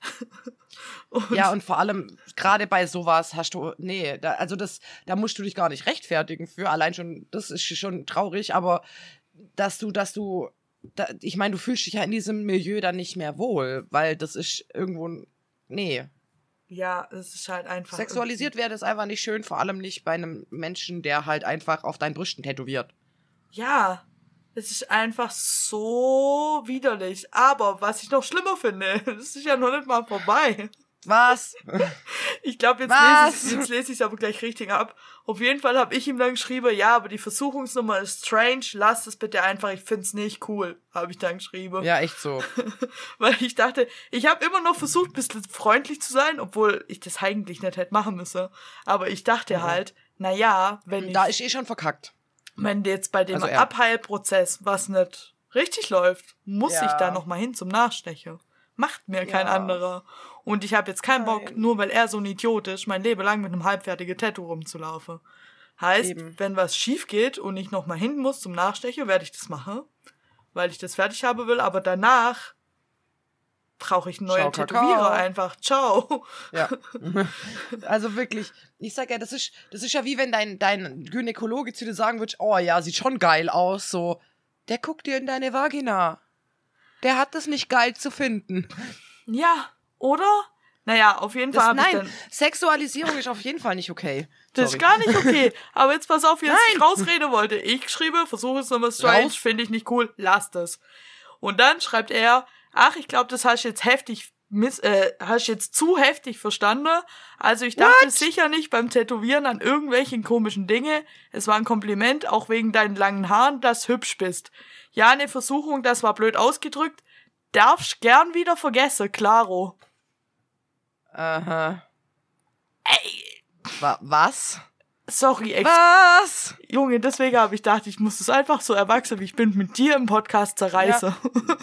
[laughs] und Ja, und vor allem gerade bei sowas hast du, nee, da, also das, da musst du dich gar nicht rechtfertigen für. Allein schon, das ist schon traurig, aber dass du, dass du, da, ich meine, du fühlst dich ja in diesem Milieu dann nicht mehr wohl, weil das ist irgendwo, ein- nee. ja, es ist halt einfach. Sexualisiert werden ist einfach nicht schön, vor allem nicht bei einem Menschen, der halt einfach auf deinen Brüsten tätowiert. Ja, es ist einfach so widerlich. Aber was ich noch schlimmer finde, [laughs] es ist ja noch nicht mal vorbei. Was? Ich glaube, jetzt Was? lese ich jetzt lese ich es aber gleich richtig ab. Auf jeden Fall habe ich ihm dann geschrieben, ja, aber die Versuchungsnummer ist strange, lass es bitte einfach, ich find's nicht cool, habe ich dann geschrieben. Ja, echt so. [laughs] Weil ich dachte, ich habe immer noch versucht, ein bisschen freundlich zu sein, obwohl ich das eigentlich nicht hätte machen müssen. Aber ich dachte Mhm. halt, na ja, wenn ich Da ist eh schon verkackt. wenn jetzt bei dem Also. Abheilprozess was nicht richtig läuft, muss Ja. ich da noch mal hin zum Nachstechen. Macht mir kein Ja. anderer. Und ich habe jetzt keinen Bock, Nein. nur weil er so ein Idiot ist, mein Leben lang mit einem halbfertigen Tattoo rumzulaufen. Heißt, Eben. wenn was schief geht und ich noch mal hin muss zum Nachstechen, werde ich das machen, weil ich das fertig haben will. Aber danach brauche ich einen neuen Ciao, Kakao. Tätowierer einfach. Ciao. Ja. [laughs] also wirklich, ich sag ja, das ist, das ist ja wie wenn dein, dein Gynäkologe zu dir sagen würde, oh ja, sieht schon geil aus, so, der guckt dir in deine Vagina. Der hat das nicht geil zu finden. Ja, oder? Naja, auf jeden Fall Das, ich nein, dann... Sexualisierung ist auf jeden Fall nicht okay. Das Sorry. ist gar nicht okay. [laughs] Aber jetzt pass auf, wie ich rausreden wollte. Ich schriebe, versuche es nochmal strange, Raus. finde ich nicht cool, lasst es. Und dann schreibt er, ach, ich glaube, das hast du jetzt heftig miss, äh, hast jetzt zu heftig verstanden. Also ich dachte What? sicher nicht beim Tätowieren an irgendwelchen komischen Dinge. Es war ein Kompliment, auch wegen deinen langen Haaren, dass hübsch bist. Ja, eine Versuchung, das war blöd ausgedrückt. Darfst gern wieder vergessen, klaro. Aha. Ey, Wa was? sorry, ex Was? Junge, deswegen habe ich gedacht, ich muss es einfach so erwachsen, wie ich bin, mit dir im Podcast zerreißen.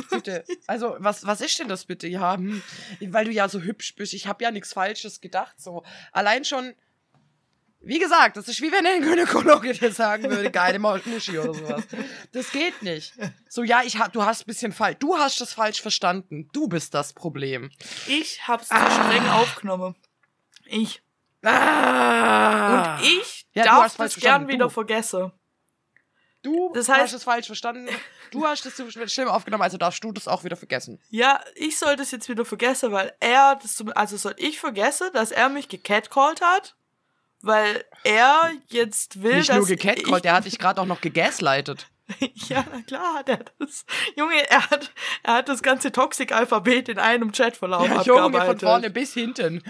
Bitte. Also, was, was ist denn das bitte? Ja, hm, weil du ja so hübsch bist. Ich habe ja nichts Falsches gedacht. So, allein schon, wie gesagt, das ist wie wenn ein Gynäkologe dir sagen würde, geile Muschi oder sowas. Das geht nicht. So, ja, ich ha, du hast ein bisschen falsch. Du hast das falsch verstanden. Du bist das Problem. Ich hab's zu streng aufgenommen. Ich. Ah. Und ich Ja, darf das gern wieder du. vergessen. Du Das heißt- hast es falsch verstanden. Du hast es zu schlimm aufgenommen, also darfst du das auch wieder vergessen. Ja, ich soll das jetzt wieder vergessen, weil er das zum, also soll ich vergessen, dass er mich gecatcalled hat weil er jetzt will, Nicht dass nur gecatcallt, der hat dich gerade auch noch gegaslightet. [laughs] Ja, na klar hat er das. Junge, er hat, er hat das ganze Toxic-Alphabet in einem Chatverlauf Ja, Junge, von vorne bis hinten.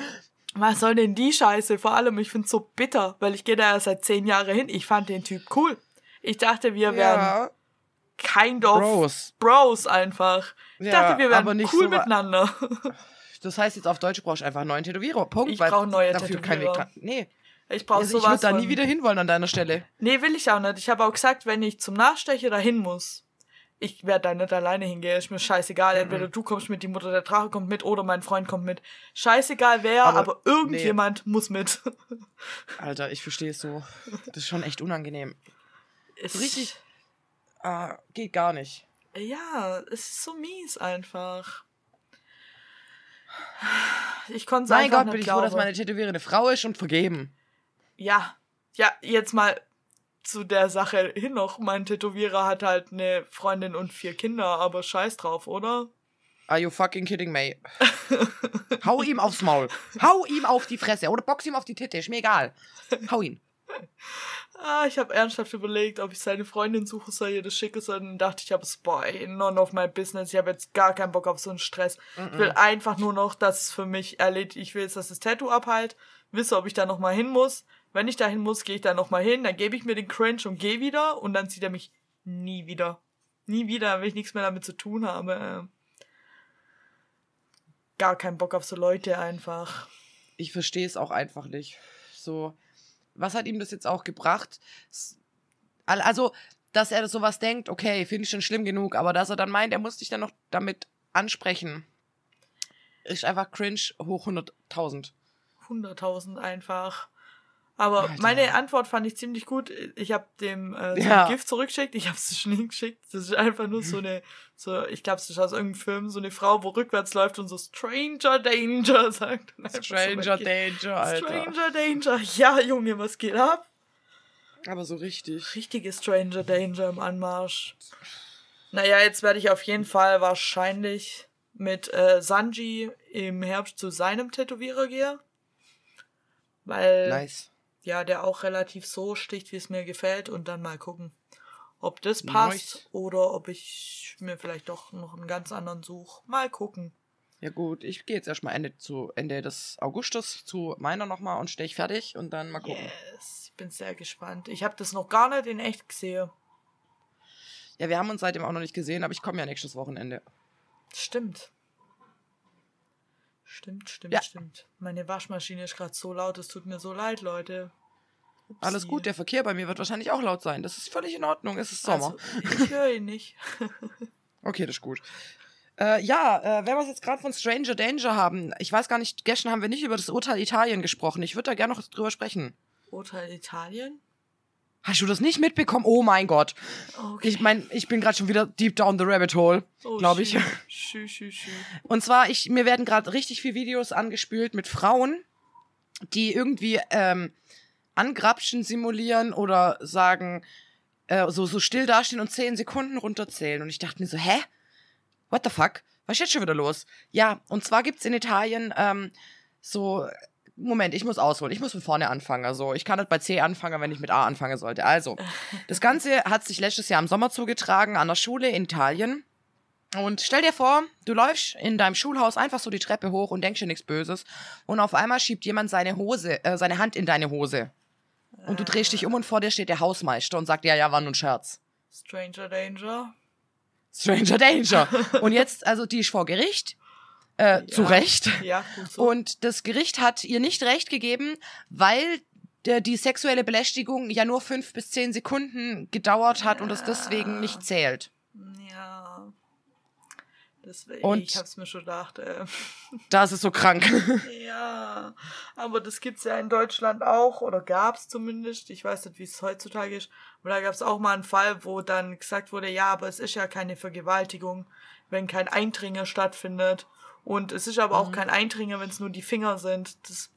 Was soll denn die Scheiße? Vor allem, ich find's so bitter, weil ich gehe da ja seit zehn Jahren hin. Ich fand den Typ cool. Ich dachte, wir wären Ja, kind of Bros. Bros einfach. Ich Ja, dachte, wir aber wären nicht cool so miteinander. Das heißt jetzt auf Deutsch brauchst du einfach einen neuen Tätowierer. Punkt. Ich weil brauch neue dafür kein Weg Tätowierer. dran. Nee, Ich brauche also ich sowas würde da nie wieder hinwollen an deiner Stelle. Nee, will ich auch nicht. Ich habe auch gesagt, wenn ich zum Nachstecher dahin muss, ich werde da nicht alleine hingehen. Ist mir scheißegal. Mhm. Entweder du kommst mit, die Mutter der Drache kommt mit oder mein Freund kommt mit. Scheißegal wer, aber, Aber irgendjemand muss mit. [laughs] Alter, ich verstehe es so. Das ist schon echt unangenehm. Ist richtig- Ah, geht gar nicht. Ja, es ist so mies einfach. Ich konnte es Mein einfach Gott, nicht bin ich glauben. froh, dass meine Tätowierer eine Frau ist und vergeben. Ja, ja, jetzt mal zu der Sache hin noch. Mein Tätowierer hat halt eine Freundin und vier Kinder, aber scheiß drauf, oder? Are you fucking kidding me? [laughs] Hau ihm aufs Maul. Hau ihm auf die Fresse oder box ihm auf die Titte. Ist mir egal. Hau ihn. Ah, ich habe ernsthaft überlegt, ob ich seine Freundin suche soll, ihr das schicke soll. Dann dachte ich, habe es, boah, ey, none of my business. Ich habe jetzt gar keinen Bock auf so einen Stress. Ich will einfach nur noch, dass es für mich erledigt. Ich will jetzt, dass das Tattoo abhalt. Wisse, ob ich da noch mal hin muss. Wenn ich da hin muss, gehe ich da noch mal hin. Dann gebe ich mir den Cringe und gehe wieder. Und dann sieht er mich nie wieder. Nie wieder, wenn ich nichts mehr damit zu tun habe. Gar keinen Bock auf so Leute einfach. Ich verstehe es auch einfach nicht. So, was hat ihm das jetzt auch gebracht? Also, dass er sowas denkt, okay, finde ich schon schlimm genug, aber dass er dann meint, er muss dich dann noch damit ansprechen, ist einfach cringe hoch 100.000. 100.000 einfach. Aber Alter. meine Antwort fand ich ziemlich gut. Ich habe dem äh, so Ja. Gift zurückgeschickt. Ich habe es schon [laughs] hingeschickt. Das ist einfach nur so eine, so ich glaube, es ist aus irgendeinem Film, so eine Frau, wo rückwärts läuft und so Stranger Danger [laughs] sagt. So Stranger weggeht. Danger, Alter. Stranger Danger. Ja, Junge, was geht ab? Aber so richtig. Richtige Stranger Danger im Anmarsch. Naja, jetzt werde ich auf jeden Fall wahrscheinlich mit äh, Sanji im Herbst zu seinem Tätowierer gehen. Weil Nice. Ja, der auch relativ so sticht, wie es mir gefällt und dann mal gucken, ob das passt Nice. oder ob ich mir vielleicht doch noch einen ganz anderen suche. Mal gucken. Ja gut, ich gehe jetzt erstmal Ende zu Ende des Augustus zu meiner nochmal und stehe ich fertig und dann mal gucken. Yes, ich bin sehr gespannt. Ich habe das noch gar nicht in echt gesehen. Ja, wir haben uns seitdem auch noch nicht gesehen, aber ich komme ja nächstes Wochenende. Stimmt. Stimmt, stimmt, Ja. stimmt. Meine Waschmaschine ist gerade so laut, es tut mir so leid, Leute. Upsi. Alles gut, der Verkehr bei mir wird wahrscheinlich auch laut sein. Das ist völlig in Ordnung, es ist Sommer. Also, ich höre ihn nicht. [laughs] Okay, das ist gut. Äh, ja, äh, wenn wir es jetzt gerade von Stranger Danger haben, ich weiß gar nicht, gestern haben wir nicht über das Urteil Italien gesprochen. Ich würde da gerne noch drüber sprechen. Urteil Italien? Hast du das nicht mitbekommen? Oh mein Gott. Okay. Ich meine, ich bin gerade schon wieder deep down the rabbit hole, Oh, glaube ich. Schü, schü, schü. Und zwar, ich, mir werden gerade richtig viele Videos angespült mit Frauen, die irgendwie ähm, Angrapschen simulieren oder sagen, äh, so, so still dastehen und zehn Sekunden runterzählen. Und ich dachte mir so, hä? What the fuck? Was ist jetzt schon wieder los? Ja, und zwar gibt's in Italien ähm, so. Moment, ich muss ausholen. Ich muss von vorne anfangen. Also, ich kann nicht bei C anfangen, wenn ich mit A anfangen sollte. Also, das Ganze hat sich letztes Jahr im Sommer zugetragen an der Schule in Italien. Und stell dir vor, du läufst in deinem Schulhaus einfach so die Treppe hoch und denkst dir nichts Böses. Und auf einmal schiebt jemand seine Hose, äh, seine Hand in deine Hose. Und du drehst dich um und vor dir steht der Hausmeister und sagt, ja, ja, war nur ein Scherz. Stranger Danger. Stranger Danger. und jetzt, also die ist vor Gericht. Äh, zu Ja. Recht. Ja, gut so. Und das Gericht hat ihr nicht recht gegeben, weil die sexuelle Belästigung ja nur fünf bis zehn Sekunden gedauert hat und es deswegen nicht zählt. ja. Deswegen, Und- ich hab's mir schon gedacht. Äh. Das ist so krank. [laughs] Ja, aber das gibt's ja in Deutschland auch, oder gab's zumindest. Ich weiß nicht, wie es heutzutage ist. Aber da gab's auch mal einen Fall, wo dann gesagt wurde, ja, aber es ist ja keine Vergewaltigung, wenn kein Eindringer stattfindet. Und es ist aber auch kein Eindringer, wenn es nur die Finger sind. Das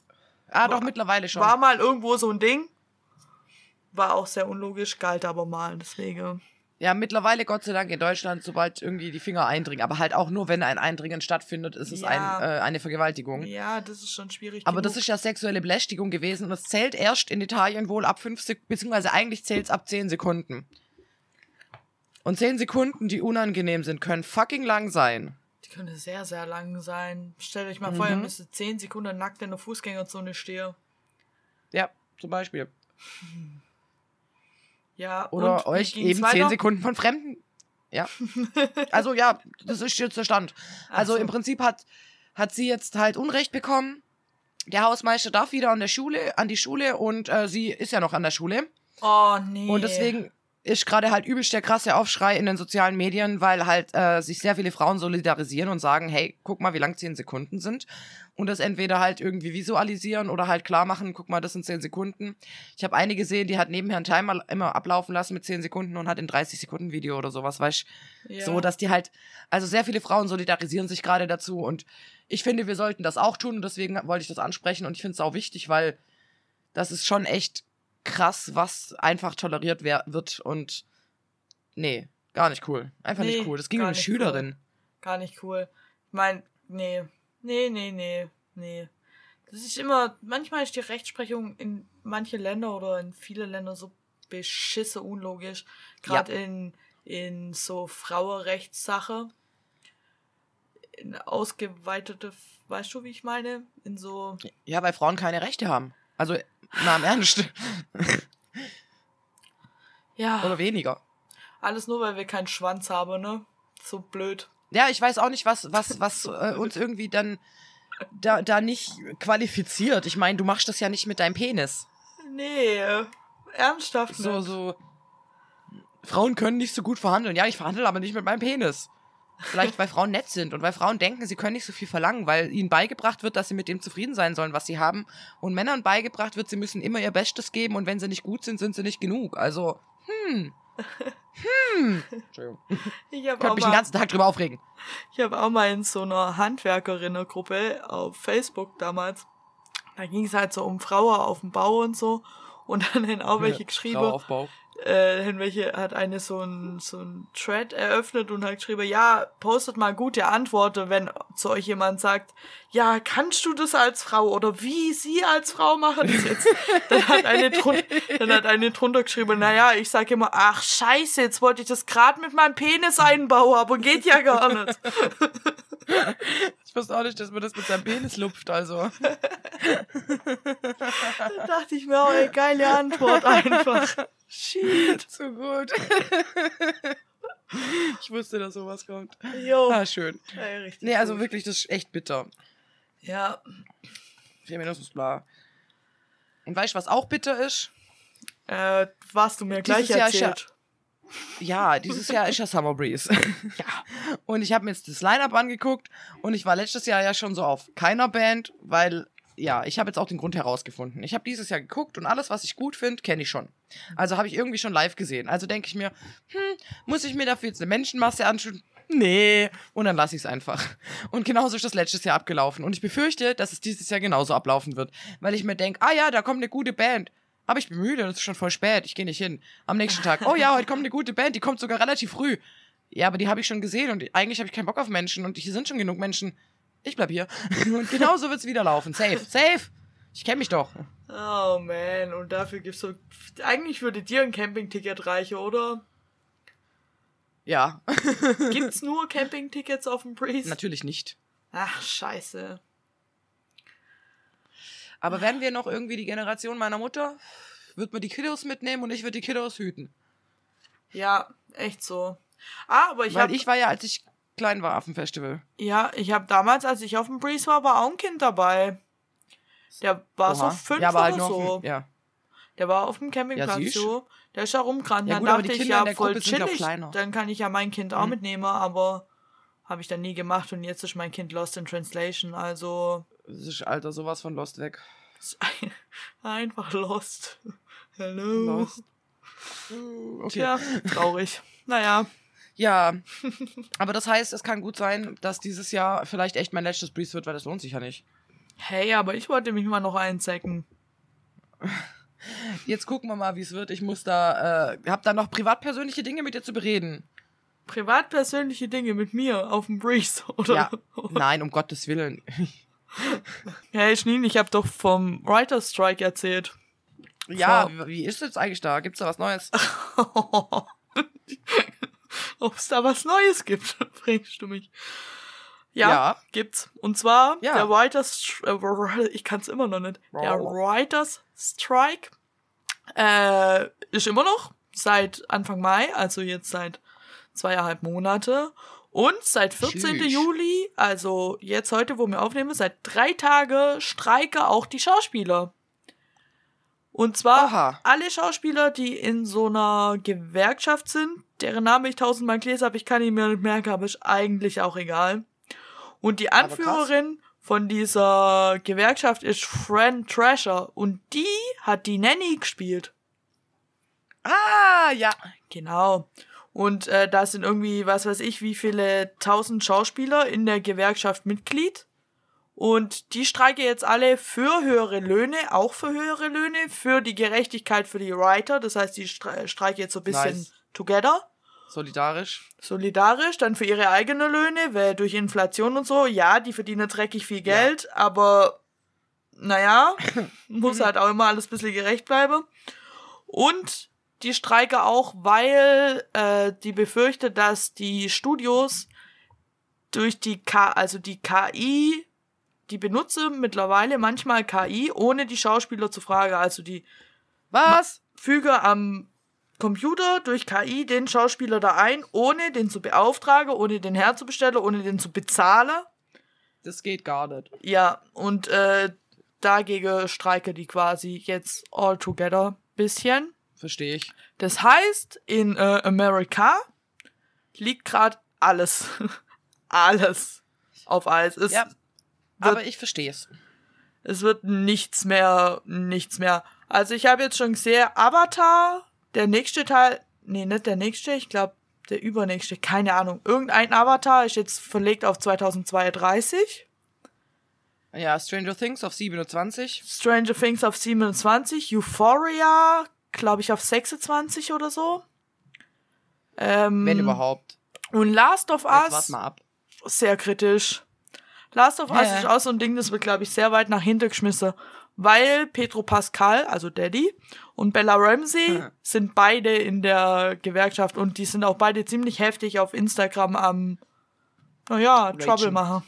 ah, doch, War- mittlerweile schon. war mal irgendwo so ein Ding. War auch sehr unlogisch, galt aber mal, deswegen. Ja, mittlerweile Gott sei Dank in Deutschland, sobald irgendwie die Finger eindringen, aber halt auch nur, wenn ein Eindringen stattfindet, ist es Ja. ein, äh, eine Vergewaltigung. Ja, das ist schon schwierig. Aber das genug. ist ja sexuelle Belästigung gewesen und es zählt erst in Italien wohl ab 5 Sekunden, beziehungsweise eigentlich zählt es ab 10 Sekunden. Und 10 Sekunden, die unangenehm sind, können fucking lang sein. Die könnte sehr, sehr lang sein. Stellt euch mal vor, ihr Mhm. müsstet 10 Sekunden nackt in der Fußgängerzone stehen. Ja, zum Beispiel. Ja, Oder euch eben weiter? 10 Sekunden von Fremden. Ja. [laughs] Also ja, das ist jetzt der Stand. Also so. im Prinzip hat, hat sie jetzt halt Unrecht bekommen. Der Hausmeister darf wieder an der Schule, an die Schule und äh, sie ist ja noch an der Schule. Oh, nee. Und deswegen ist gerade halt übelst der krasse Aufschrei in den sozialen Medien, weil halt äh, sich sehr viele Frauen solidarisieren und sagen, hey, guck mal, wie lang 10 Sekunden sind. Und das entweder halt irgendwie visualisieren oder halt klar machen, guck mal, das sind 10 Sekunden. Ich habe eine gesehen, die hat nebenher einen Timer immer ablaufen lassen mit 10 Sekunden und hat in 30 Sekunden Video oder sowas, weißt Ja. so, dass die halt, also sehr viele Frauen solidarisieren sich gerade dazu und ich finde, wir sollten das auch tun und deswegen wollte ich das ansprechen und ich finde es auch wichtig, weil das ist schon echt krass, was einfach toleriert wird und nee, gar nicht cool. Einfach Nee, nicht cool. Das ging um eine Schülerin. Gar nicht cool. Ich mein, nee. Nee, nee, nee, nee. Das ist immer, manchmal ist die Rechtsprechung in manche Länder oder in viele Länder so beschisse unlogisch. Gerade in, in so Frauenrechtssache. In ausgeweitete, weißt du, wie ich meine? In so, Ja, weil Frauen keine Rechte haben. Also, na im Ernst. ja, Oder weniger. alles nur, weil wir keinen Schwanz haben, ne? So blöd. Ja, ich weiß auch nicht, was, was, [laughs] was äh, uns irgendwie dann da, da nicht qualifiziert. Ich meine, du machst das ja nicht mit deinem Penis. Nee, ernsthaft So, nicht. so. Frauen können nicht so gut verhandeln. Ja, ich verhandle aber nicht mit meinem Penis. Vielleicht, weil Frauen nett sind und weil Frauen denken, sie können nicht so viel verlangen, weil ihnen beigebracht wird, dass sie mit dem zufrieden sein sollen, was sie haben. Und Männern beigebracht wird, sie müssen immer ihr Bestes geben und wenn sie nicht gut sind, sind sie nicht genug. Also, hm. [laughs] Hm. Entschuldigung. Ich habe könnte mich den ganzen Tag drüber aufregen. ich hab auch mal in so einer Handwerkerinnengruppe auf Facebook damals, da ging es halt so um Frauen auf dem Bau und so. Und dann haben auch welche geschrieben, Aufbau. Äh, haben welche hat eine so ein, so ein Thread eröffnet und hat geschrieben, ja, postet mal gute Antworten, wenn zu euch jemand sagt, ja, kannst du das als Frau oder wie sie als Frau machen das jetzt? dann hat eine, drun dann hat eine drunter geschrieben, naja, ich sag immer, ach scheiße, jetzt wollte ich das gerade mit meinem Penis einbauen, aber geht ja gar nicht. Ich wusste auch nicht, dass man das mit seinem Penis lupft, also. Da dachte ich mir, oh, ey, geile Antwort einfach. Shit. Zu gut. Ich wusste, dass sowas kommt. Jo. Ah, schön. Richtig Nee, also wirklich, das ist echt bitter. Ja. Feminismus, bla. Und weißt du, was auch bitter ist? Äh, warst du mir gleich Dieses Jahr ist ja- erzählt. Ja, dieses Jahr ist ja Summer Breeze. [laughs] ja. Und ich habe mir jetzt das Line-Up angeguckt und ich war letztes Jahr ja schon so auf keiner Band, weil, ja, ich habe jetzt auch den Grund herausgefunden. Ich habe dieses Jahr geguckt und alles, was ich gut finde, kenne ich schon. Also habe ich irgendwie schon live gesehen. Also denke ich mir, hm, muss ich mir dafür jetzt eine Menschenmasse anschauen? Nee. Und dann lasse ich es einfach. Und genauso ist das letztes Jahr abgelaufen. Und ich befürchte, dass es dieses Jahr genauso ablaufen wird. Weil ich mir denke, ah ja, da kommt eine gute Band. Aber ich bin müde, das ist schon voll spät, ich gehe nicht hin. Am nächsten Tag, oh ja, heute kommt eine gute Band, die kommt sogar relativ früh. Ja, aber die habe ich schon gesehen und eigentlich habe ich keinen Bock auf Menschen und hier sind schon genug Menschen. Ich bleib hier. Und genauso wird's wieder laufen. Safe, safe. Ich kenne mich doch. Oh man, und dafür gibt's so. Eigentlich würde dir ein Campingticket reichen, oder? Ja, [laughs] Gibt's [laughs] nur Campingtickets auf dem Breeze? natürlich nicht. Ach, scheiße. Aber werden wir noch irgendwie die Generation meiner Mutter? Wird man die Kiddos mitnehmen und ich würde die Kiddos hüten. Ja, echt so. Ah, aber ich Weil habe ich war ja, als ich klein war auf dem Festival. ja, ich habe damals, als ich auf dem Breeze war, war auch ein Kind dabei. Der war so Oha. fünf ja, aber halt so. Dem, ja. Der war auf dem Campingplatz Ja, so. Der ist da rumgerannt. Ja, dann gut, dachte ich ja voll Gruppe ja chillig. Dann kann ich ja mein Kind auch Mhm. mitnehmen, aber habe ich dann nie gemacht und jetzt ist mein Kind lost in translation. Also Das ist, Alter, sowas von Lost weg. [laughs] einfach lost. Hello. Lost. Okay. Tja, traurig. Naja, Ja, [laughs] aber das heißt, es kann gut sein, dass dieses Jahr vielleicht echt mein letztes Breeze wird, weil das lohnt sich ja nicht. hey, aber ich wollte mich mal noch einzecken. [laughs] Jetzt gucken wir mal, wie es wird. Ich muss da, äh, hab da noch privatpersönliche Dinge mit dir zu bereden. Privatpersönliche Dinge mit mir auf dem Breeze, [laughs] oder? Ja. Nein, um Gottes Willen. [laughs] Hey, Schneen, ich habe doch vom Writer's Strike erzählt. Ja, Vor- wie ist jetzt eigentlich da? Gibt's da was Neues? [laughs] Ob es da was Neues gibt, fragst du mich. Ja, Ja. gibt's. Und zwar Ja. der Writers, äh, ich kann es immer noch nicht. Der Writers Strike äh, ist immer noch seit Anfang Mai, also jetzt seit zweieinhalb Monate. Und seit 14. Tschüss. Juli, also jetzt heute, wo wir aufnehmen, seit drei Tage streike auch die Schauspieler. Und zwar Aha. alle Schauspieler, die in so einer Gewerkschaft sind, deren Name ich tausendmal gelesen habe, ich kann ihn mir nicht merken, aber ist eigentlich auch egal. Und die. Anführerin von dieser Gewerkschaft ist Fran Trasher und die hat die Nanny gespielt. Ah, ja. Genau. Und äh, da sind irgendwie, was weiß ich, wie viele tausend Schauspieler in der Gewerkschaft Mitglied. Und die streiken jetzt alle für höhere Löhne, auch für höhere Löhne, für die Gerechtigkeit für die Writer. Das heißt, die stre- streiken jetzt so ein bisschen Nice. together, Solidarisch. solidarisch, dann für ihre eigenen Löhne, weil durch Inflation und so, ja, die verdienen dreckig viel Geld, aber naja, [laughs] muss halt auch immer alles ein bisschen gerecht bleiben. Und die streike auch, weil äh, die befürchtet, dass die Studios durch die K, also die KI, die benutzen mittlerweile manchmal KI, ohne die Schauspieler zu fragen. Also die Was? füge am Computer durch KI den Schauspieler da ein, ohne den zu beauftragen, ohne den herzubestellen, ohne den zu bezahlen. Das geht gar nicht. Ja, und äh, dagegen streike die quasi jetzt all together bisschen. Verstehe ich. Das heißt, in äh, Amerika liegt gerade alles. [laughs] alles auf Eis. Es, Ja. Aber ich verstehe es. es wird nichts mehr, nichts mehr. Also ich habe jetzt schon gesehen, Avatar, der nächste Teil, nee, nicht der nächste, ich glaube der übernächste, keine Ahnung. Irgendein Avatar ist jetzt verlegt auf 2032. Ja, Stranger Things auf 27. Stranger Things auf 27, Euphoria, glaube ich, auf 26 oder so. Ähm, Wenn überhaupt. Und Last of Jetzt Us, wart mal ab. sehr kritisch. Last of Us Hä? ist auch so ein Ding, das wird, glaube ich, sehr weit nach hinten geschmissen. Weil Pedro Pascal, also Daddy, und Bella Ramsey Hm. sind beide in der Gewerkschaft und die sind auch beide ziemlich heftig auf Instagram am, naja, Ragen. Trouble machen.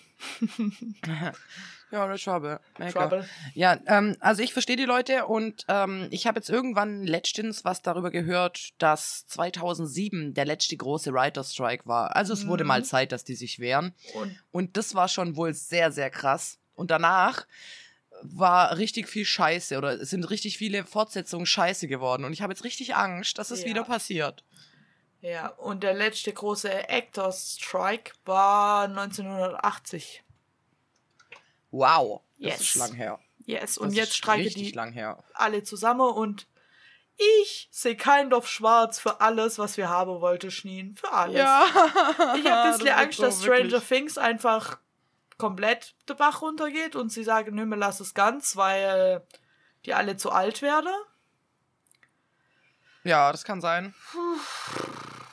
Ja, das Trouble. Mega. Trouble. Ja, ähm, also ich verstehe die Leute und ähm, ich habe jetzt irgendwann letztens was darüber gehört, dass 2007 der letzte große Writer Strike war. Also es wurde Mhm. mal Zeit, dass die sich wehren. Und Und das war schon wohl sehr, sehr krass. Und danach war richtig viel Scheiße oder es sind richtig viele Fortsetzungen Scheiße geworden. Und ich habe jetzt richtig Angst, dass es Ja. wieder passiert. Ja, und der letzte große Actors Strike war 1980. Wow. Das Yes. ist lang her. Yes, Das und jetzt ist streiken die lang her. alle zusammen und ich sehe kind of schwarz für alles, was wir haben wollte, Schneen. Für alles. Ja. Ich habe ein bisschen [laughs] Das Angst, so dass Stranger wirklich. Things einfach komplett der Bach runtergeht und sie sagen, nö, wir lassen es ganz, weil die alle zu alt werden. Ja, das kann sein.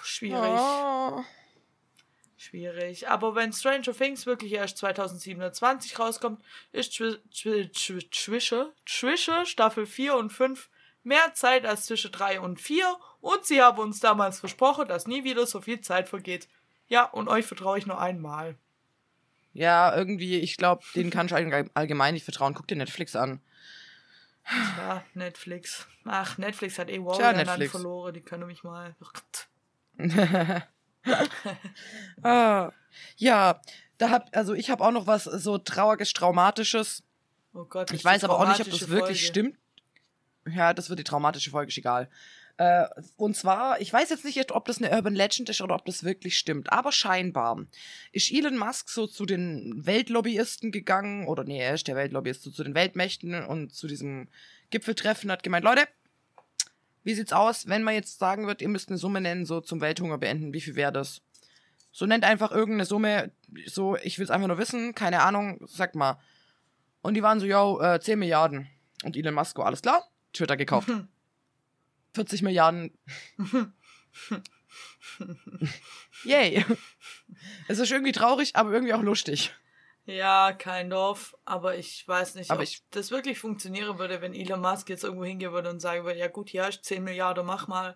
Schwierig. Oh. Schwierig. Aber wenn Stranger Things wirklich erst 2027 rauskommt, ist zwi- zwi- zwi- zwischen, zwischen Staffel 4 und 5 mehr Zeit als zwischen 3 und 4. Und sie haben uns damals versprochen, dass nie wieder so viel Zeit vergeht. Ja, und euch vertraue ich nur einmal. Ja, irgendwie, ich glaube, denen kann ich allge- allgemein nicht vertrauen. Guck dir Netflix an. Ja, Netflix. Ach, Netflix hat eh Warrior verloren. Die können mich mal. Oh [laughs] ah, ja, da hab, also ich habe auch noch was so trauriges, traumatisches. Oh Gott. Ich weiß aber auch nicht, ob das wirklich Folge. stimmt. Ja, das wird die traumatische Folge, ist egal. Äh, und zwar, ich weiß jetzt nicht, ob das eine Urban Legend ist oder ob das wirklich stimmt, aber scheinbar ist Elon Musk so zu den Weltlobbyisten gegangen, oder nee, er ist der Weltlobbyist, so zu den Weltmächten und zu diesem Gipfeltreffen hat gemeint, Leute, wie sieht's aus, wenn man jetzt sagen wird, ihr müsst eine Summe nennen, so zum Welthunger beenden, wie viel wäre das? So nennt einfach irgendeine Summe, so, ich will's einfach nur wissen, keine Ahnung, sag mal. Und die waren so, yo, äh, 10 Milliarden. Und Elon Musk, oh, alles klar, Twitter gekauft. [laughs] 40 Milliarden. [laughs] Yay. Es ist irgendwie traurig, aber irgendwie auch lustig. Ja, kein Dorf, aber ich weiß nicht, Aber ob ich- das wirklich funktionieren würde, wenn Elon Musk jetzt irgendwo hingehen würde und sagen würde, ja gut, hier hast du 10 Milliarden, mach mal.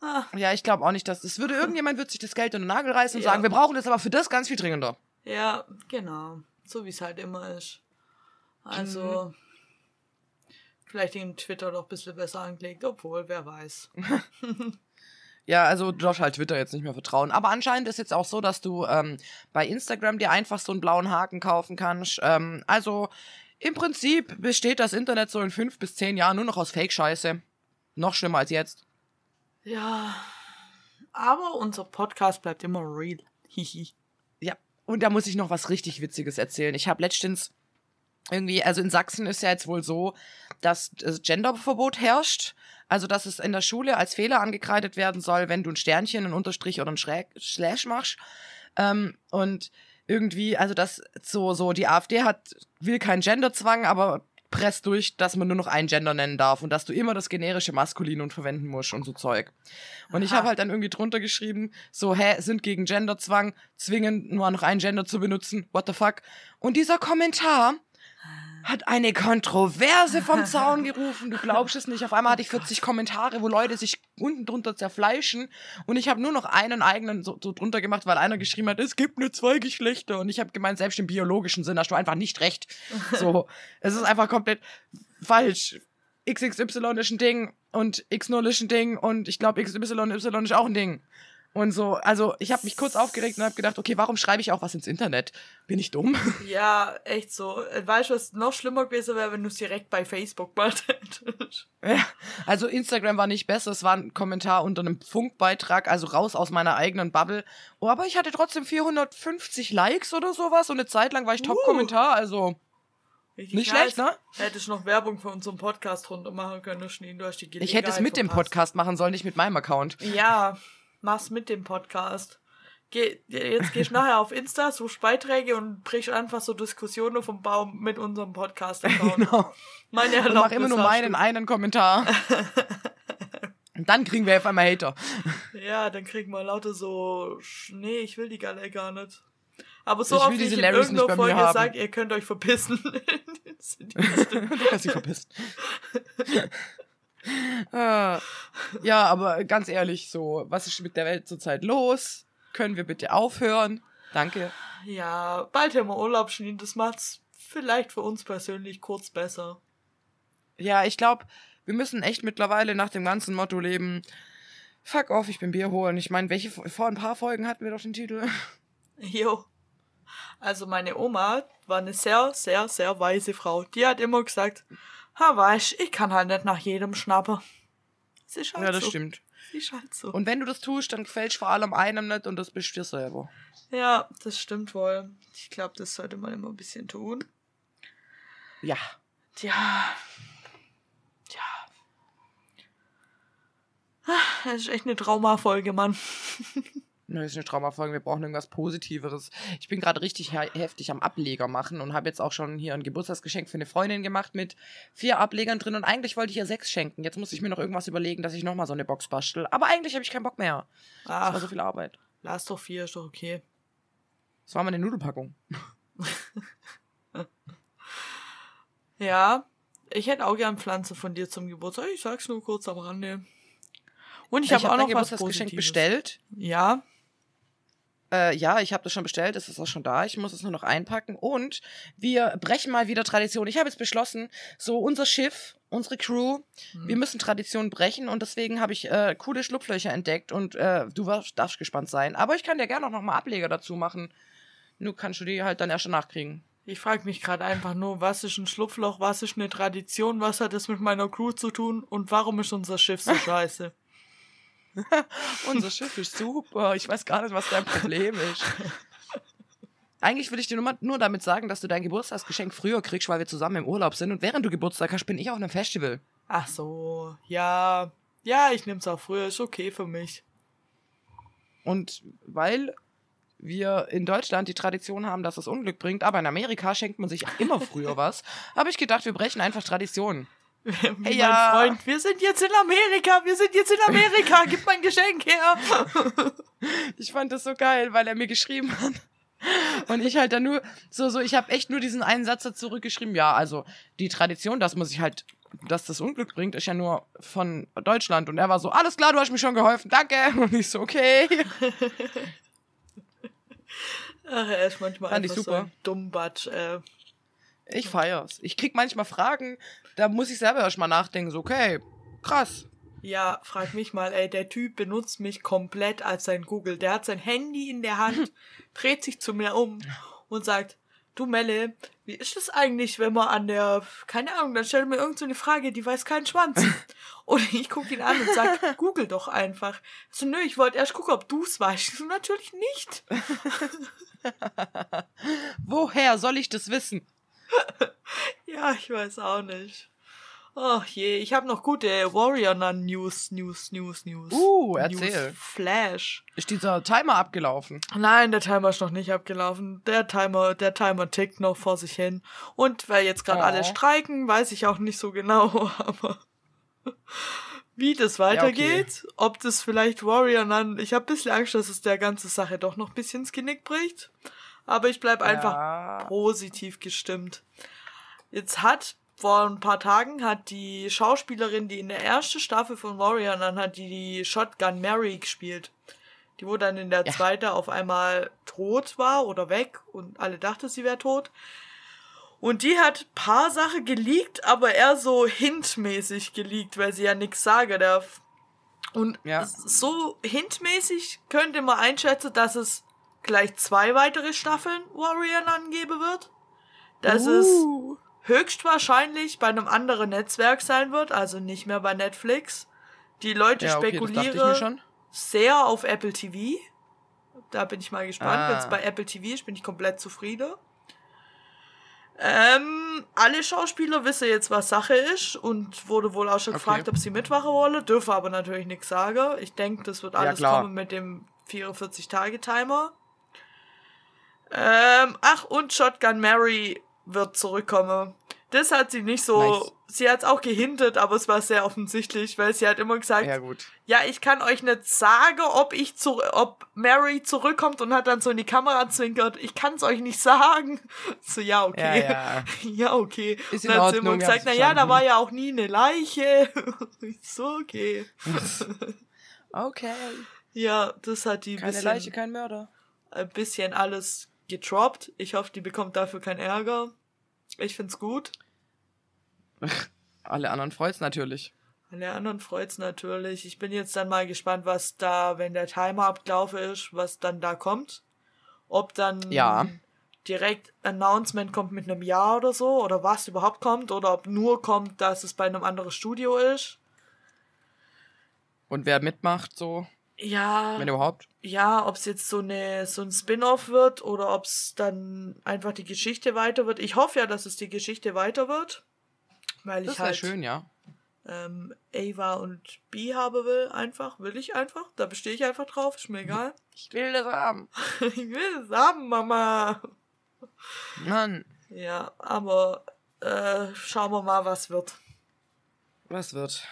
Ah, Ja, ich glaube auch nicht, dass es würde [laughs] irgendjemand wird sich das Geld in den Nagel reißen und Ja. sagen, wir brauchen das aber für das ganz viel dringender. ja, genau. So wie es halt immer ist. Also, Mhm. Vielleicht den Twitter doch ein bisschen besser angelegt, obwohl, wer weiß. [laughs] Ja, also du darfst halt Twitter jetzt nicht mehr vertrauen. Aber anscheinend ist jetzt auch so, dass du ähm, bei Instagram dir einfach so einen blauen Haken kaufen kannst. Ähm, also im Prinzip besteht das Internet so in fünf bis zehn Jahren nur noch aus Fake-Scheiße. Noch schlimmer als jetzt. Ja, aber unser Podcast bleibt immer real. Hihi. [laughs] Ja, und da muss ich noch was richtig Witziges erzählen. Ich habe letztens irgendwie, also in Sachsen ist ja jetzt wohl so, dass das Genderverbot herrscht. Also, dass es in der Schule als Fehler angekreidet werden soll, wenn du ein Sternchen, einen Unterstrich oder einen Schräg Slash machst. Ähm, und irgendwie, also das so, so, die AfD hat, will keinen Genderzwang, aber presst durch, dass man nur noch einen Gender nennen darf und dass du immer das generische Maskulinum verwenden musst und so Zeug. Und ich Aha. habe halt dann irgendwie drunter geschrieben, so, hä, sind gegen Genderzwang, zwingen nur noch einen Gender zu benutzen, what the fuck. Und dieser Kommentar hat eine Kontroverse vom Zaun gerufen. Du glaubst es nicht. Auf einmal hatte ich 40 Kommentare, wo Leute sich unten drunter zerfleischen. Und ich habe nur noch einen eigenen so, so drunter gemacht, weil einer geschrieben hat, es gibt nur zwei Geschlechter. Und ich habe gemeint, selbst im biologischen Sinn hast du einfach nicht recht. So, es ist einfach komplett falsch. XXY ist ein Ding und X0 ist ein Ding und ich glaube XYY ist auch ein Ding. Und so, also ich habe mich kurz aufgeregt und habe gedacht, okay, warum schreibe ich auch was ins Internet? Bin ich dumm? [laughs] Ja, echt so. Weißt du, was noch schlimmer gewesen wäre, wenn du es direkt bei Facebook mal hättest? Ja, also Instagram war nicht besser, es war ein Kommentar unter einem Funkbeitrag, also raus aus meiner eigenen Bubble. Oh, aber ich hatte trotzdem 450 Likes oder sowas und eine Zeit lang war ich Top-Kommentar, also Richtig nicht schlecht, ne? Hättest noch Werbung für unseren Podcast runter machen können, Schnee. Du hast die Ich hätte es Gelegenheit mit dem. Podcast machen sollen, nicht mit meinem Account. Ja, mach's mit dem Podcast. Geh, jetzt gehst du nachher auf Insta, suchst Beiträge und brichst einfach so Diskussionen vom Baum mit unserem Podcast-Account. Genau. Meine Und mach immer nur meinen einen Kommentar. Und [laughs] dann kriegen wir auf einmal Hater. Ja, dann kriegen wir lauter so, nee, ich will die Galle gar nicht. Aber so Ich oft, wie diese ich in irgendeiner Folge sage, ihr könnt euch verpissen. [laughs] [laughs] Du kannst dich verpissen. [laughs] Äh, ja, aber ganz ehrlich, so, was ist mit der Welt zurzeit los? Können wir bitte aufhören? Danke. ja, bald haben wir Urlaub, Schnee. Das macht's vielleicht für uns persönlich kurz besser. Ja, ich glaube, wir müssen echt mittlerweile nach dem ganzen Motto leben. Fuck off, ich bin Bier holen. Ich meine, welche vor ein paar Folgen hatten wir doch den Titel? [laughs] Jo. Also meine Oma war eine sehr, sehr, sehr weise Frau. Die hat immer gesagt, ha weißt, ich kann halt nicht nach jedem schnappen. Sie ist halt Ja, das so. stimmt. Sie ist halt so. Und wenn du das tust, dann gefällst vor allem einem nicht und das bist du selber. ja, das stimmt wohl. Ich glaube, das sollte man immer ein bisschen tun. Ja. Tja. Tja. Ah, Das ist echt eine Traumafolge, Mann. [laughs] Das ist eine Traumafolge, wir brauchen irgendwas Positiveres. Ich bin gerade richtig he heftig am Ableger machen und habe jetzt auch schon hier ein Geburtstagsgeschenk für eine Freundin gemacht mit vier Ablegern drin und eigentlich wollte ich ihr sechs schenken. Jetzt muss ich mir noch irgendwas überlegen, dass ich nochmal so eine Box bastel. Aber eigentlich habe ich keinen Bock mehr. Das war so Ach, viel Arbeit. lass doch vier, ist doch okay. Das war meine Nudelpackung. [laughs] Ja, ich hätte auch gern Pflanze von dir zum Geburtstag. Ich sag's nur kurz am Rande. Und ich, habe hab auch noch was Geburtstagsgeschenk Positives. bestellt. Ja, Äh, ja, ich habe das schon bestellt, es ist auch schon da. Ich muss es nur noch einpacken. Und wir brechen mal wieder Tradition. Ich habe jetzt beschlossen, so unser Schiff, unsere Crew, Hm. wir müssen Tradition brechen und deswegen habe ich äh, coole Schlupflöcher entdeckt und äh, du warst, darfst gespannt sein. Aber ich kann dir gerne auch noch mal Ableger dazu machen. Nur kannst du die halt dann erst danach kriegen. ich frage mich gerade einfach nur, was ist ein Schlupfloch, was ist eine Tradition, was hat das mit meiner Crew zu tun und warum ist unser Schiff so [laughs] scheiße? [laughs] Unser Schiff ist super. Ich weiß gar nicht, was dein Problem ist. Eigentlich will ich dir nur, damit sagen, dass du dein Geburtstagsgeschenk früher kriegst, weil wir zusammen im Urlaub sind. Und während du Geburtstag hast, bin ich auf einem Festival. Ach so, ja. Ja, ich nehm's auch früher, ist okay für mich. Und weil wir in Deutschland die Tradition haben, dass es Unglück bringt, aber in Amerika schenkt man sich immer früher was, [laughs] habe ich gedacht, wir brechen einfach Traditionen. [laughs] Wie Hey, mein ja. Freund, wir sind jetzt in Amerika, wir sind jetzt in Amerika, gib mein Geschenk her. [laughs] Ich fand das so geil, weil er mir geschrieben hat. Und ich halt dann nur, so, so, ich habe echt nur diesen einen Satz dazu zurückgeschrieben. Ja, also die Tradition, dass man sich halt, dass das Unglück bringt, ist ja nur von Deutschland. Und er war so, alles klar, du hast mir schon geholfen, danke. Und ich so, okay. [laughs] Ach, er ist manchmal Fand ich einfach so super. ein Dummbatsch. Äh. Ich feier's. Ich krieg manchmal Fragen, da muss ich selber erst mal nachdenken, so, okay, krass. Ja, frag mich mal, ey, der Typ benutzt mich komplett als sein Google. Der hat sein Handy in der Hand, [laughs] dreht sich zu mir um und sagt, du Melle, wie ist es eigentlich, wenn man an der, keine Ahnung, dann stellt mir irgend so eine Frage, die weiß keinen Schwanz. [laughs] Und ich guck ihn an und sag, google doch einfach. So, nö, ich wollte erst gucken, ob du's weißt. So, natürlich nicht. [laughs] Woher soll ich das wissen? [laughs] Ja, ich weiß auch nicht. Ach je, ich habe noch gute Warrior Nun News, News, News, News. Uh, erzähl. News Flash. Ist dieser Timer abgelaufen? Nein, der Timer ist noch nicht abgelaufen. Der Timer, der Timer tickt noch vor sich hin. Und weil jetzt gerade Oh. alle streiken, weiß ich auch nicht so genau, [laughs] aber wie das weitergeht, ob das vielleicht Warrior Nun, ich habe ein bisschen Angst, dass es der ganzen Sache doch noch ein bisschen ins Genick bricht. Aber ich bleib einfach Ja. positiv gestimmt. Jetzt hat vor ein paar Tagen hat die Schauspielerin, die in der ersten Staffel von Warrior Nun hat, die die Shotgun Mary gespielt. Die wo dann in der Ja. zweiten auf einmal tot war oder weg und alle dachten, sie wäre tot. Und die hat paar Sachen geleakt, aber eher so hintmäßig geleakt, weil sie ja nichts sagen darf. Und Ja. so hintmäßig könnte man einschätzen, dass es gleich zwei weitere Staffeln Warrior Nun geben wird. Dass es Uh. höchstwahrscheinlich bei einem anderen Netzwerk sein wird, also nicht mehr bei Netflix. Die Leute Ja, okay, spekulieren schon. sehr auf Apple TV. Da bin ich mal gespannt. Ah. Wenn es bei Apple TV ist, bin ich komplett zufrieden. Ähm, alle Schauspieler wissen jetzt, was Sache ist und wurde wohl auch schon Okay. gefragt, ob sie mitmachen wollen. Dürfen aber natürlich nichts sagen. Ich denke, das wird Ja, alles klar. kommen mit dem 44-Tage-Timer. Ähm, ach, und Shotgun Mary wird zurückkommen. Das hat sie nicht so. Nice. Sie hat es auch gehintet, aber es war sehr offensichtlich, weil sie hat immer gesagt, Ja, ja, ich kann euch nicht sagen, ob ich zu, ob Mary zurückkommt und hat dann so in die Kamera zwinkert. Ich kann es euch nicht sagen. [laughs] So, ja, okay. Ja, ja. [laughs] Ja, okay. Ist und dann hat sie immer gesagt, hab na ich ja, da war ja auch nie eine Leiche. [laughs] Ich so, okay. Okay. Ja, das hat die Keine bisschen, Leiche, kein Mörder. ein bisschen alles getroppt. Ich hoffe, die bekommt dafür keinen Ärger. Ich find's gut. [laughs] Alle anderen freut's natürlich. Alle anderen freut's natürlich. Ich bin jetzt dann mal gespannt, was da, wenn der Timer abgelaufen ist, was dann da kommt. Ob dann Ja. direkt Announcement kommt mit einem Jahr oder so, oder was überhaupt kommt, oder ob nur kommt, dass es bei einem anderen Studio ist. Und wer mitmacht, so, Ja, wenn überhaupt. ja, ob es jetzt so eine so ein Spin-off wird oder ob es dann einfach die Geschichte weiter wird. Ich hoffe ja, dass es die Geschichte weiter wird, weil ich Das wäre halt schön, ja. ähm, Ava und B haben will, einfach, will ich einfach. Da bestehe ich einfach drauf, ist mir egal. [laughs] Ich will das haben. [laughs] ich will es haben, Mama. Mann, Ja, aber äh, schauen wir mal, was wird. was wird?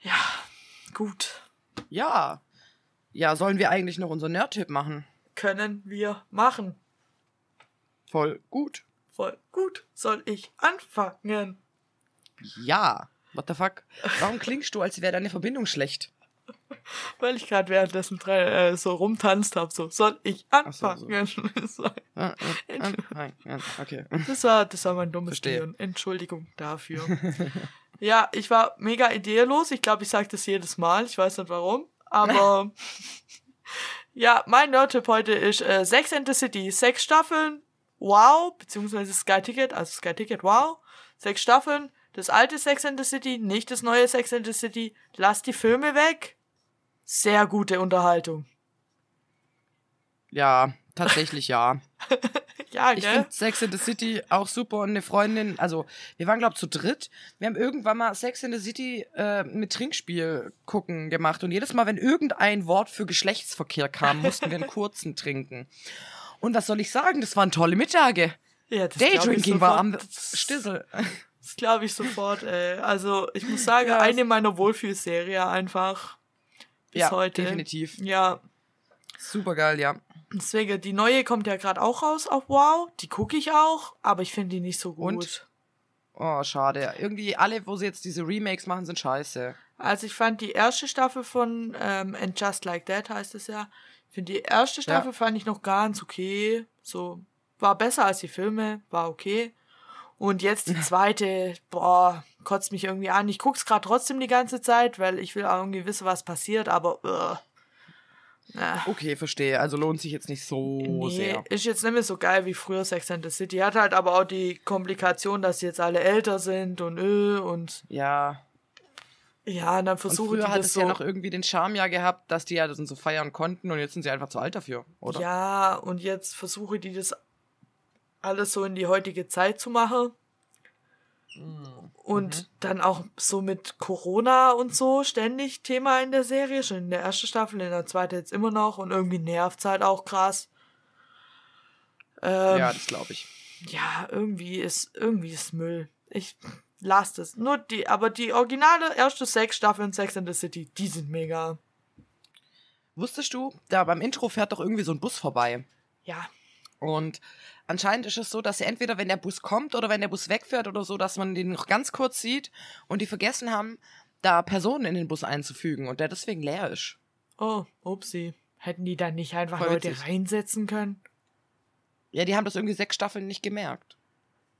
Ja, gut. Ja. Ja, sollen wir eigentlich noch unseren Nerd-Tipp machen? Können wir machen. Voll gut. Voll gut. Soll ich anfangen? Ja. What the fuck? Warum klingst du, als wäre deine Verbindung schlecht? [laughs] Weil ich gerade währenddessen drei, äh, so rumtanzt habe. So, soll ich Ach so, anfangen? [laughs] So. Ah, ah, ah, Okay. Das war, das war mein dummes. Gehirn. Entschuldigung dafür. [laughs] ja, ich war mega ideelos. Ich glaube, ich sage das jedes Mal. Ich weiß nicht warum. Aber [laughs] ja, mein Nerd-Tipp heute ist äh, Sex and the City. Sechs Staffeln. Wow. Beziehungsweise Sky Ticket. Also Sky Ticket, wow. Sechs Staffeln. Das alte Sex and the City, nicht das neue Sex and the City. Lass die Filme weg. Sehr gute Unterhaltung. Ja, tatsächlich ja. [laughs] Ja, Ich finde Sex in the City auch super und eine Freundin, also wir waren glaube zu dritt. Wir haben irgendwann mal Sex in the City äh, mit Trinkspiel gucken gemacht und jedes Mal, wenn irgendein Wort für Geschlechtsverkehr kam, mussten wir einen kurzen trinken. Und was soll ich sagen, das waren tolle Mittage. Ja, ich Daydrinking war am. Stissel. Das glaube ich sofort, ey. Also, ich muss sagen, Ja, eine meiner Wohlfühlserie einfach. Bis ja, heute. definitiv. Ja, Super geil, ja. Deswegen, die neue kommt ja gerade auch raus auf Wow. Die gucke ich auch, aber ich finde die nicht so gut. Und? Oh, schade. Irgendwie alle, wo sie jetzt diese Remakes machen, sind scheiße. Also ich fand die erste Staffel von ähm, And Just Like That heißt es ja. Ich finde die erste Staffel Ja. fand ich noch ganz okay. So war besser als die Filme, war okay. Und jetzt die [laughs] zweite, boah, kotzt mich irgendwie an. Ich guck's gerade trotzdem die ganze Zeit, weil ich will auch irgendwie wissen, was passiert, aber uh, na, Okay, verstehe. Also lohnt sich jetzt nicht so nee, sehr. ist jetzt nicht mehr so geil wie früher Sex and the City. Hat halt aber auch die Komplikation, dass jetzt alle älter sind und äh, und Ja. ja, und dann Und versuchen früher die hat das es so. ja noch irgendwie den Charme ja gehabt, dass die ja das so feiern konnten und jetzt sind sie einfach zu alt dafür, oder? Ja, und jetzt versuche die das alles so in die heutige Zeit zu machen. Und dann auch so mit Corona und so ständig Thema in der Serie. Schon in der ersten Staffel, in der zweiten jetzt immer noch. Und irgendwie nervt's halt auch krass. Ähm, Ja, ja. das glaube ich. irgendwie ist, irgendwie ist Müll. Ich lasse das. Nur die, aber die originale erste sechs Staffeln Sex and the City, die sind mega. Wusstest du, da beim Intro fährt doch irgendwie so ein Bus vorbei. Ja, Und anscheinend ist es so, dass sie entweder, wenn der Bus kommt oder wenn der Bus wegfährt oder so, dass man den noch ganz kurz sieht und die vergessen haben, da Personen in den Bus einzufügen und der deswegen leer ist. Oh, upsi. Hätten die dann nicht einfach Voll Leute witzig. reinsetzen können? Ja, die haben das irgendwie sechs Staffeln nicht gemerkt.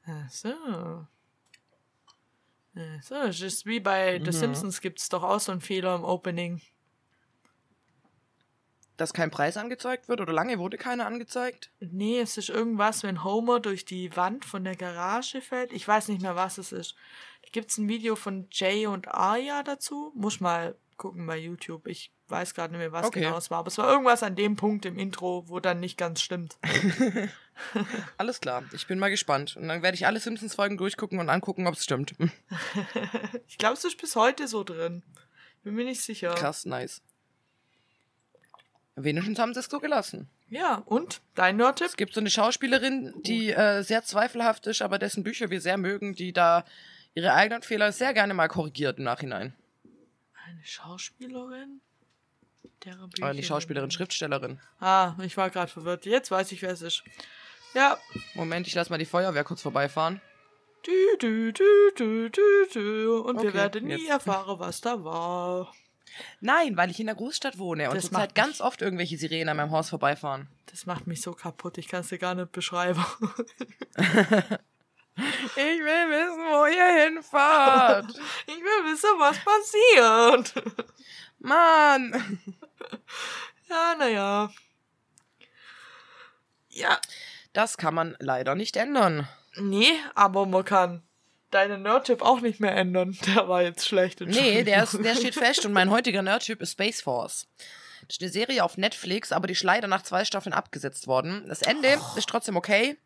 Ach so. So, es ist wie bei The Mhm. Simpsons gibt es doch auch so einen Fehler im Opening. Dass kein Preis angezeigt wird oder lange wurde keiner angezeigt? Nee, es ist irgendwas, wenn Homer durch die Wand von der Garage fällt. Ich weiß nicht mehr, was es ist. Da gibt es ein Video von Jay und Arya dazu. Muss mal gucken bei YouTube. Ich weiß gerade nicht mehr, was Okay. genau es war. Aber es war irgendwas an dem Punkt im Intro, wo dann nicht ganz stimmt. [laughs] [laughs] Alles klar, ich bin mal gespannt. Und dann werde ich alle Simpsons-Folgen durchgucken und angucken, ob es stimmt. [laughs] Ich glaube, es ist bis heute so drin. Bin mir nicht sicher. Krass, nice. Wenigstens haben sie es so gelassen. Ja, und? Dein Nerdtipp? Es gibt so eine Schauspielerin, die äh, sehr zweifelhaft ist, aber dessen Bücher wir sehr mögen, die da ihre eigenen Fehler sehr gerne mal korrigiert im Nachhinein. Eine Schauspielerin? Deren Aber Bücher- die Schauspielerin, Schriftstellerin. Ah, ich war gerade verwirrt. Jetzt weiß ich, wer es ist. Ja. Moment, ich lasse mal die Feuerwehr kurz vorbeifahren. Dü, dü, dü, dü, dü, dü. Und wir Okay, werden nie jetzt. erfahren, was da war. Nein, weil ich in der Großstadt wohne und Das zurzeit macht ganz oft irgendwelche Sirenen an meinem Haus vorbeifahren. Das macht mich so kaputt. Ich kann es dir gar nicht beschreiben. [laughs] Ich will wissen, wo ihr hinfahrt. Ich will wissen, was passiert. Mann. Ja, naja. Ja. Das kann man leider nicht ändern. Nee, aber man kann deinen Nerdtipp auch nicht mehr ändern. [laughs] Der war jetzt schlecht. Nee, der, ist, der steht fest [laughs] und mein heutiger Nerdtyp ist Space Force. Das ist eine Serie auf Netflix, aber die ist leider nach zwei Staffeln abgesetzt worden. Das Ende ist trotzdem okay.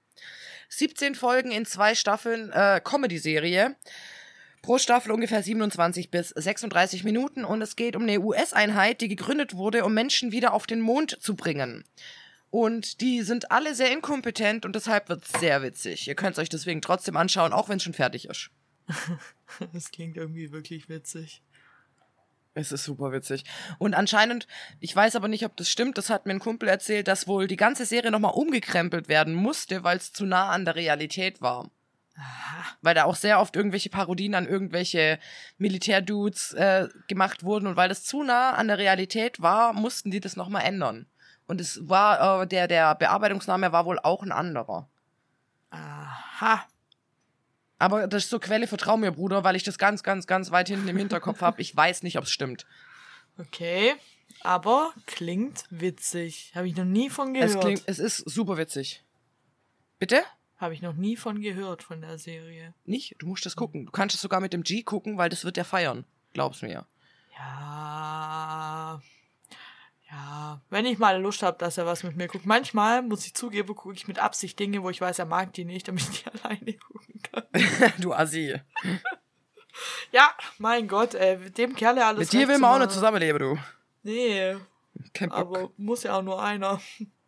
17 Folgen in zwei Staffeln äh, Comedy-Serie. Pro Staffel ungefähr 27 bis 36 Minuten und es geht um eine US-Einheit, die gegründet wurde, um Menschen wieder auf den Mond zu bringen. Und die sind alle sehr inkompetent und deshalb wird es sehr witzig. Ihr könnt es euch deswegen trotzdem anschauen, auch wenn es schon fertig ist. [laughs] Das klingt irgendwie wirklich witzig. Es ist super witzig. Und anscheinend, ich weiß aber nicht, ob das stimmt, das hat mir ein Kumpel erzählt, dass wohl die ganze Serie nochmal umgekrempelt werden musste, weil es zu nah an der Realität war. Weil da auch sehr oft irgendwelche Parodien an irgendwelche Militärdudes äh, gemacht wurden und weil das zu nah an der Realität war, mussten die das nochmal ändern. Und es war, äh, der, der Bearbeitungsname war wohl auch ein anderer. Aha. Aber das ist so Quelle, vertrau mir, Bruder, weil ich das ganz, ganz, ganz weit hinten im Hinterkopf habe. Ich weiß nicht, ob es stimmt. Okay. Aber klingt witzig. Habe ich noch nie von gehört. Es klingt, es ist super witzig. Bitte? Habe ich noch nie von gehört von der Serie. Nicht? Du musst das gucken. Du kannst es sogar mit dem G gucken, weil das wird der feiern. Glaub's mir. Ja. Ja. Wenn ich mal Lust habe, dass er was mit mir guckt. Manchmal, muss ich zugeben, gucke ich mit Absicht Dinge, wo ich weiß, er mag die nicht, damit ich die [laughs] alleine gucken kann. [laughs] du Assi. [laughs] Ja, mein Gott, ey, mit dem Kerl ja alles Mit dir will man auch nicht zusammenleben, du. Nee, Kein Bock. aber muss ja auch nur einer.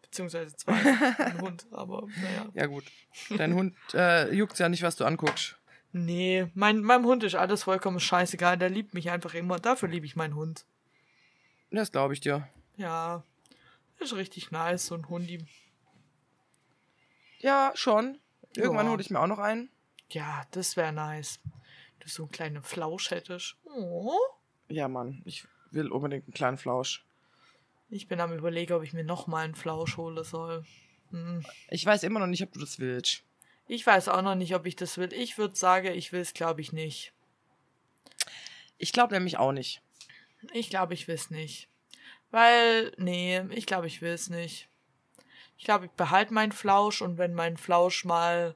Beziehungsweise zwei. Ein Hund, aber naja. Ja, gut. Dein Hund äh, juckt's ja nicht, was du anguckst. Nee, mein, meinem Hund ist alles vollkommen scheißegal. Der liebt mich einfach immer. Dafür liebe ich meinen Hund. Das glaube ich dir. Ja, ist richtig nice, so ein Hundi. Ja, schon. Irgendwann Ja. hole ich mir auch noch einen. Ja, das wäre nice. Du so einen kleinen Flausch hättest. Oh. Ja, Mann. Ich will unbedingt einen kleinen Flausch. Ich bin am überlegen, ob ich mir noch mal einen Flausch holen soll. Hm. Ich weiß immer noch nicht, ob du das willst. Ich weiß auch noch nicht, ob ich das will. Ich würde sagen, ich will es, glaube ich, nicht. Ich glaube nämlich auch nicht. Ich glaube, ich will es nicht. Weil, nee, ich glaube, ich will es nicht. Ich glaube, ich behalte meinen Flausch und wenn mein Flausch mal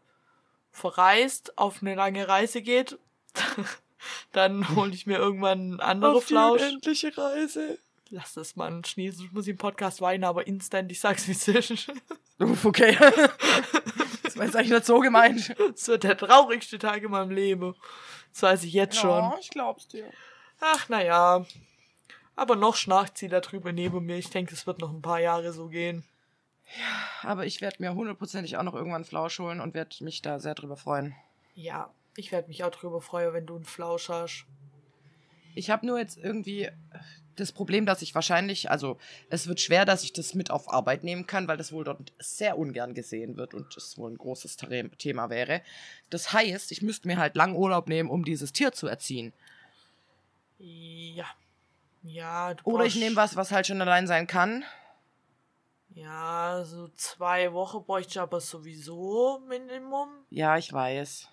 verreist, auf eine lange Reise geht, [laughs] dann hole ich mir irgendwann einen anderen Flausch. unendliche Reise. Lass das mal schnießen. Ich muss im Podcast weinen, aber instant, ich sag's wie es ist. Uff, okay. [laughs] das war jetzt eigentlich nicht so gemeint. Es wird der traurigste Tag in meinem Leben. Das weiß ich jetzt schon. Ja, ich glaub's dir. Ach, naja. Aber noch schnarcht sie da drüber neben mir. Ich denke, es wird noch ein paar Jahre so gehen. Aber ich werde mir hundertprozentig auch noch irgendwann einen Flausch holen und werde mich da sehr drüber freuen. Ja, ich werde mich auch drüber freuen, wenn du einen Flausch hast. Ich habe nur jetzt irgendwie das Problem, dass ich wahrscheinlich, also es wird schwer, dass ich das mit auf Arbeit nehmen kann, weil das wohl dort sehr ungern gesehen wird und das wohl ein großes Thema wäre. Das heißt, ich müsste mir halt lang Urlaub nehmen, um dieses Tier zu erziehen. Ja. Ja, du Oder ich nehme was, was halt schon allein sein kann. Ja, so zwei Wochen bräuchte ich aber sowieso Minimum. Ja, ich weiß.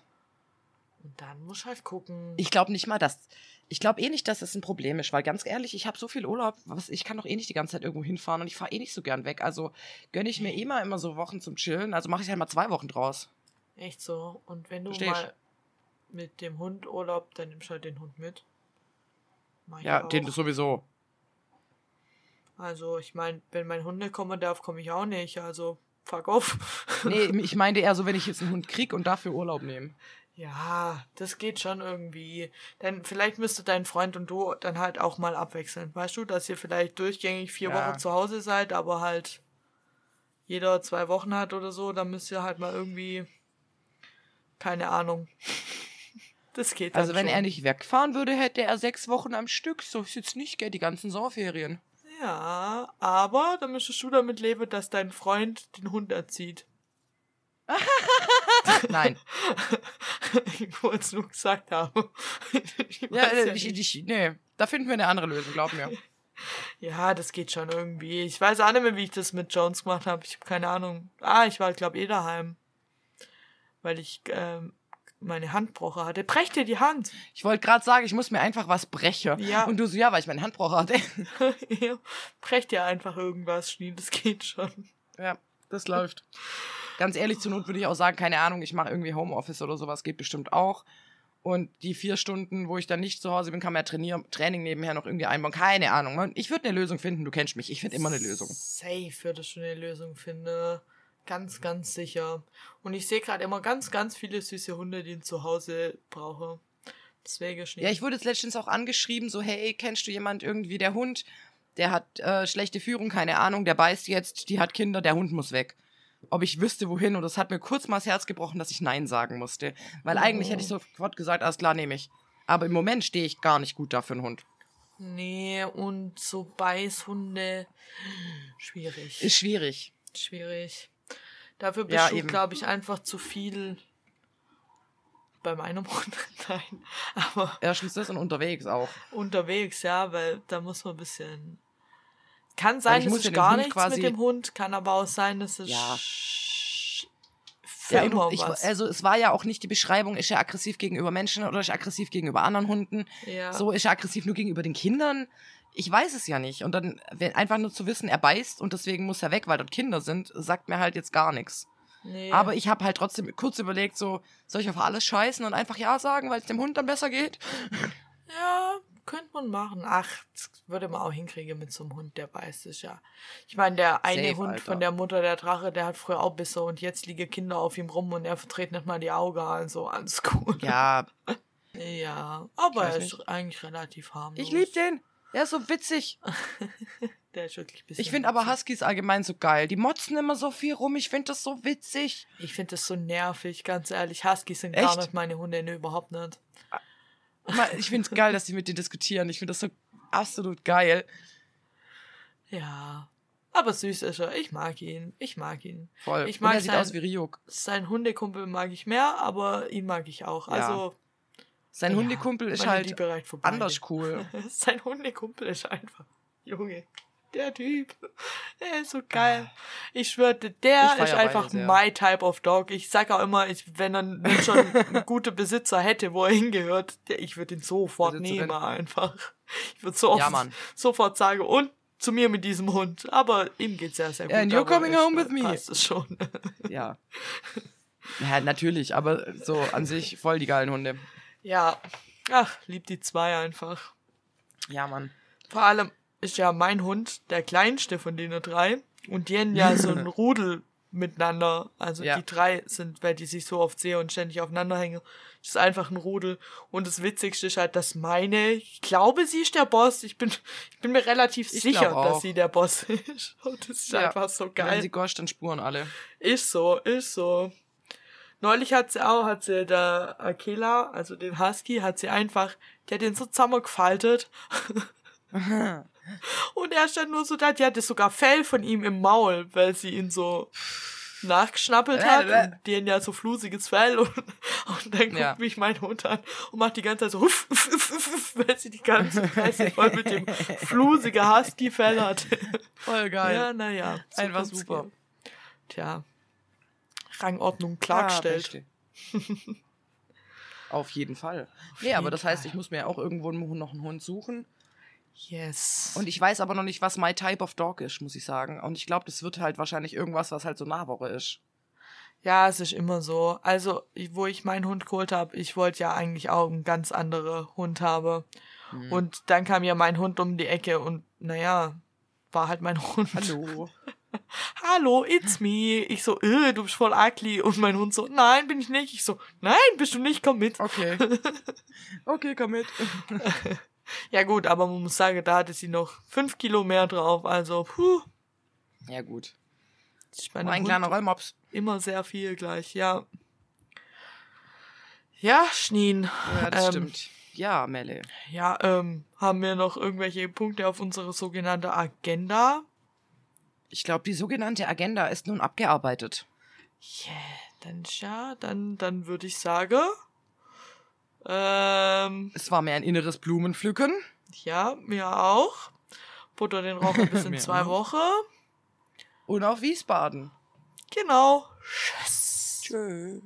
Und dann muss ich halt gucken. Ich glaube nicht mal, dass. Ich glaube eh nicht, dass das ein Problem ist, weil ganz ehrlich, ich habe so viel Urlaub, was, ich kann doch eh nicht die ganze Zeit irgendwo hinfahren und ich fahre eh nicht so gern weg. Also gönne ich mir eh mal immer so Wochen zum Chillen. Also mache ich halt mal zwei Wochen draus. Echt so. Und wenn du Versteh ich. mal mit dem Hund Urlaub, dann nimmst du halt den Hund mit. Mach Ja, den sowieso. Also, ich meine, wenn mein Hund nicht kommen darf, komme ich auch nicht. Also, fuck off. [laughs] Nee, ich meinte eher so, wenn ich jetzt einen Hund krieg und dafür Urlaub nehme. Ja, das geht schon irgendwie. Denn vielleicht müsste dein Freund und du dann halt auch mal abwechseln. Weißt du, dass ihr vielleicht durchgängig vier Ja. Wochen zu Hause seid, aber halt jeder zwei Wochen hat oder so, dann müsst ihr halt mal irgendwie. Keine Ahnung. Das geht Also wenn schon. er nicht wegfahren würde, hätte er sechs Wochen am Stück. So ist jetzt nicht, gell, die ganzen Sommerferien. Ja, aber dann müsstest du damit leben, dass dein Freund den Hund erzieht. [laughs] Nein. [laughs] ich wollte es nur gesagt haben. Ich ja, äh, ja ich, nicht. ich, nee, da finden wir eine andere Lösung, glaub mir. [laughs] Ja, das geht schon irgendwie. Ich weiß auch nicht mehr, wie ich das mit Jones gemacht habe. Ich habe keine Ahnung. Ah, ich war, glaube eh daheim. Weil ich ähm, meine Handbroche hatte. Brech dir die Hand. Ich wollte gerade sagen, ich muss mir einfach was brechen. Ja. Und du so, ja, weil ich meine Handbroch hatte. [laughs] Ja, Brech dir einfach irgendwas, Schnee. Das geht schon. ja, das läuft. Ganz ehrlich, zur Not würde ich auch sagen, keine Ahnung, ich mache irgendwie Homeoffice oder sowas, geht bestimmt auch. Und die vier Stunden, wo ich dann nicht zu Hause bin, kann man ja trainieren, Training nebenher noch irgendwie einbauen. Keine Ahnung. Ich würde eine Lösung finden, du kennst mich. Ich finde immer eine Lösung. Safe würdest du eine Lösung finden. Ganz, ganz sicher. Und ich sehe gerade immer ganz, ganz viele süße Hunde, die ein Zuhause brauchen. Deswegen Schnee. Ja, ich wurde jetzt letztens auch angeschrieben, so, hey, kennst du jemand irgendwie, der Hund, der hat äh, schlechte Führung, keine Ahnung, der beißt jetzt, die hat Kinder, der Hund muss weg. Ob ich wüsste, wohin, und das hat mir kurz mal das Herz gebrochen, dass ich Nein sagen musste. Weil eigentlich hätte ich sofort gesagt, alles klar, nehme ich. Aber im Moment stehe ich gar nicht gut da für einen Hund. Nee, und so Beißhunde. Schwierig. Ist schwierig. Schwierig. Dafür bist Ja, du, glaube ich, einfach zu viel bei meinem [laughs] Hund. Nein. Aber Erstens das und unterwegs auch. unterwegs, ja, weil da muss man ein bisschen. Kann sein, ich es ja gar nichts quasi- mit dem Hund, kann aber auch sein, dass es Ja. Ja, immer und ich, was. also es war ja auch nicht die Beschreibung, ist er aggressiv gegenüber Menschen oder ist er aggressiv gegenüber anderen Hunden. ja. So ist er aggressiv nur gegenüber den Kindern. Ich weiß es ja nicht. Und dann wenn, einfach nur zu wissen, er beißt und deswegen muss er weg, weil dort Kinder sind, sagt mir halt jetzt gar nichts. nee. Aber ich habe halt trotzdem kurz überlegt, so, soll ich auf alles scheißen und einfach Ja sagen, weil es dem Hund dann besser geht? Ja, könnte man machen. Ach, das würde man auch hinkriegen mit so einem Hund, der weiß es ja. Ich meine, der eine Safe, Hund Alter. von der Mutter, der Drache, der hat früher auch Bisse und jetzt liegen Kinder auf ihm rum und er verdreht nicht mal die Augen, also alles cool. Ja, [laughs] Ja, aber er ist eigentlich relativ harmlos. ich lieb den. Er ist so witzig. [laughs] Der ist wirklich bisschen Ich finde aber. Huskies allgemein so geil. Die motzen immer so viel rum. Ich finde das so witzig. Ich finde das so nervig, ganz ehrlich. Huskies sind gar Echt? nicht meine Hunde, ne, überhaupt nicht. Ich finde es geil, dass die mit dir diskutieren. Ich finde das so absolut geil. Ja. Aber süß ist er. Ich mag ihn. Ich mag ihn. Voll. Ich Und er mag sieht sein- aus wie Ryuk. Sein Hundekumpel mag ich mehr, aber ihn mag ich auch. Ja. Also. Sein ja, Hundekumpel ist halt anders cool. [laughs] Sein Hundekumpel ist einfach. Junge. Der Typ. Der ist so geil. Ich schwöre, der Ich ist einfach beide sehr. my type of dog. Ich sag auch immer, ich, wenn er schon einen [laughs] guten Besitzer hätte, wo er hingehört, der, ich würde ihn sofort nehmen einfach. Ich würde so oft, Ja, sofort sagen, und zu mir mit diesem Hund. Aber ihm geht's sehr, sehr gut. And you're aber coming home with me. Passt es schon. [laughs] Ja. [laughs] Ja, natürlich, aber so an sich voll die geilen Hunde. ja. Ach, lieb die zwei einfach. Ja, Mann. Vor allem ist ja mein Hund der kleinste von den drei. Und die haben ja so [laughs] ein Rudel miteinander. Also Ja. die drei sind, weil die sich so oft sehen und ständig aufeinander hängen. Das ist einfach ein Rudel. Und das Witzigste ist halt, dass meine, ich glaube, sie ist der Boss. Ich bin, ich bin mir relativ Ich sicher, dass sie der Boss [laughs] ist. Und das ist Ja. einfach so Wenn geil. sie goscht, dann spuren alle. Ist so, ist so. Neulich hat sie auch, hat sie der Akela, also den Husky, hat sie einfach, die hat den so zusammengefaltet. [laughs] Und er stand nur so da, die hatte sogar Fell von ihm im Maul, weil sie ihn so nachgeschnappelt hat. Und die haben ja so flusiges Fell und, und dann guckt Ja. mich mein Hund an und macht die ganze Zeit so huff, huff, huff, huff, weil sie die ganze Fresse voll mit dem flusige Husky-Fell hat. Voll geil. Ja, naja. Einfach super. Tja. Rangordnung Ah, klargestellt. beste. Auf jeden Fall. Nee, aber jeden das heißt, ich muss mir auch irgendwo noch einen Hund suchen. Yes. Und ich weiß aber noch nicht, was my type of dog ist, muss ich sagen. Und ich glaube, das wird halt wahrscheinlich irgendwas, was halt so Nahwoche ist. ja, es ist immer so. Also, wo ich meinen Hund geholt habe, ich wollte ja eigentlich auch einen ganz anderen Hund haben. Hm. Und dann kam ja mein Hund um die Ecke und naja, war halt mein [laughs] Hund. Hallo. [laughs] Hallo, it's me. Ich so, äh, du bist voll ugly. Und mein Hund so, nein, bin ich nicht. Ich so, nein, bist du nicht, komm mit. Okay. [laughs] Okay, komm mit. Ja gut, aber man muss sagen, da hatte sie noch fünf Kilo mehr drauf. Also, puh. Ja, gut. Ist bei Nur ein kleiner Rollmops. immer sehr viel gleich, ja. Ja, Schneen. Ja, das Ähm, stimmt. Ja, Melle. Ja, ähm, haben wir noch irgendwelche Punkte auf unsere sogenannte Agenda? Ich glaube, die sogenannte Agenda ist nun abgearbeitet. Yeah, dann ja, dann, dann würde ich sagen, ähm, es war mir ein inneres Blumenpflücken. Ja, mir auch. Butter den Rauch ein bisschen [laughs] zwei Wochen. Und auf Wiesbaden. Genau. Tschüss. Tschüss.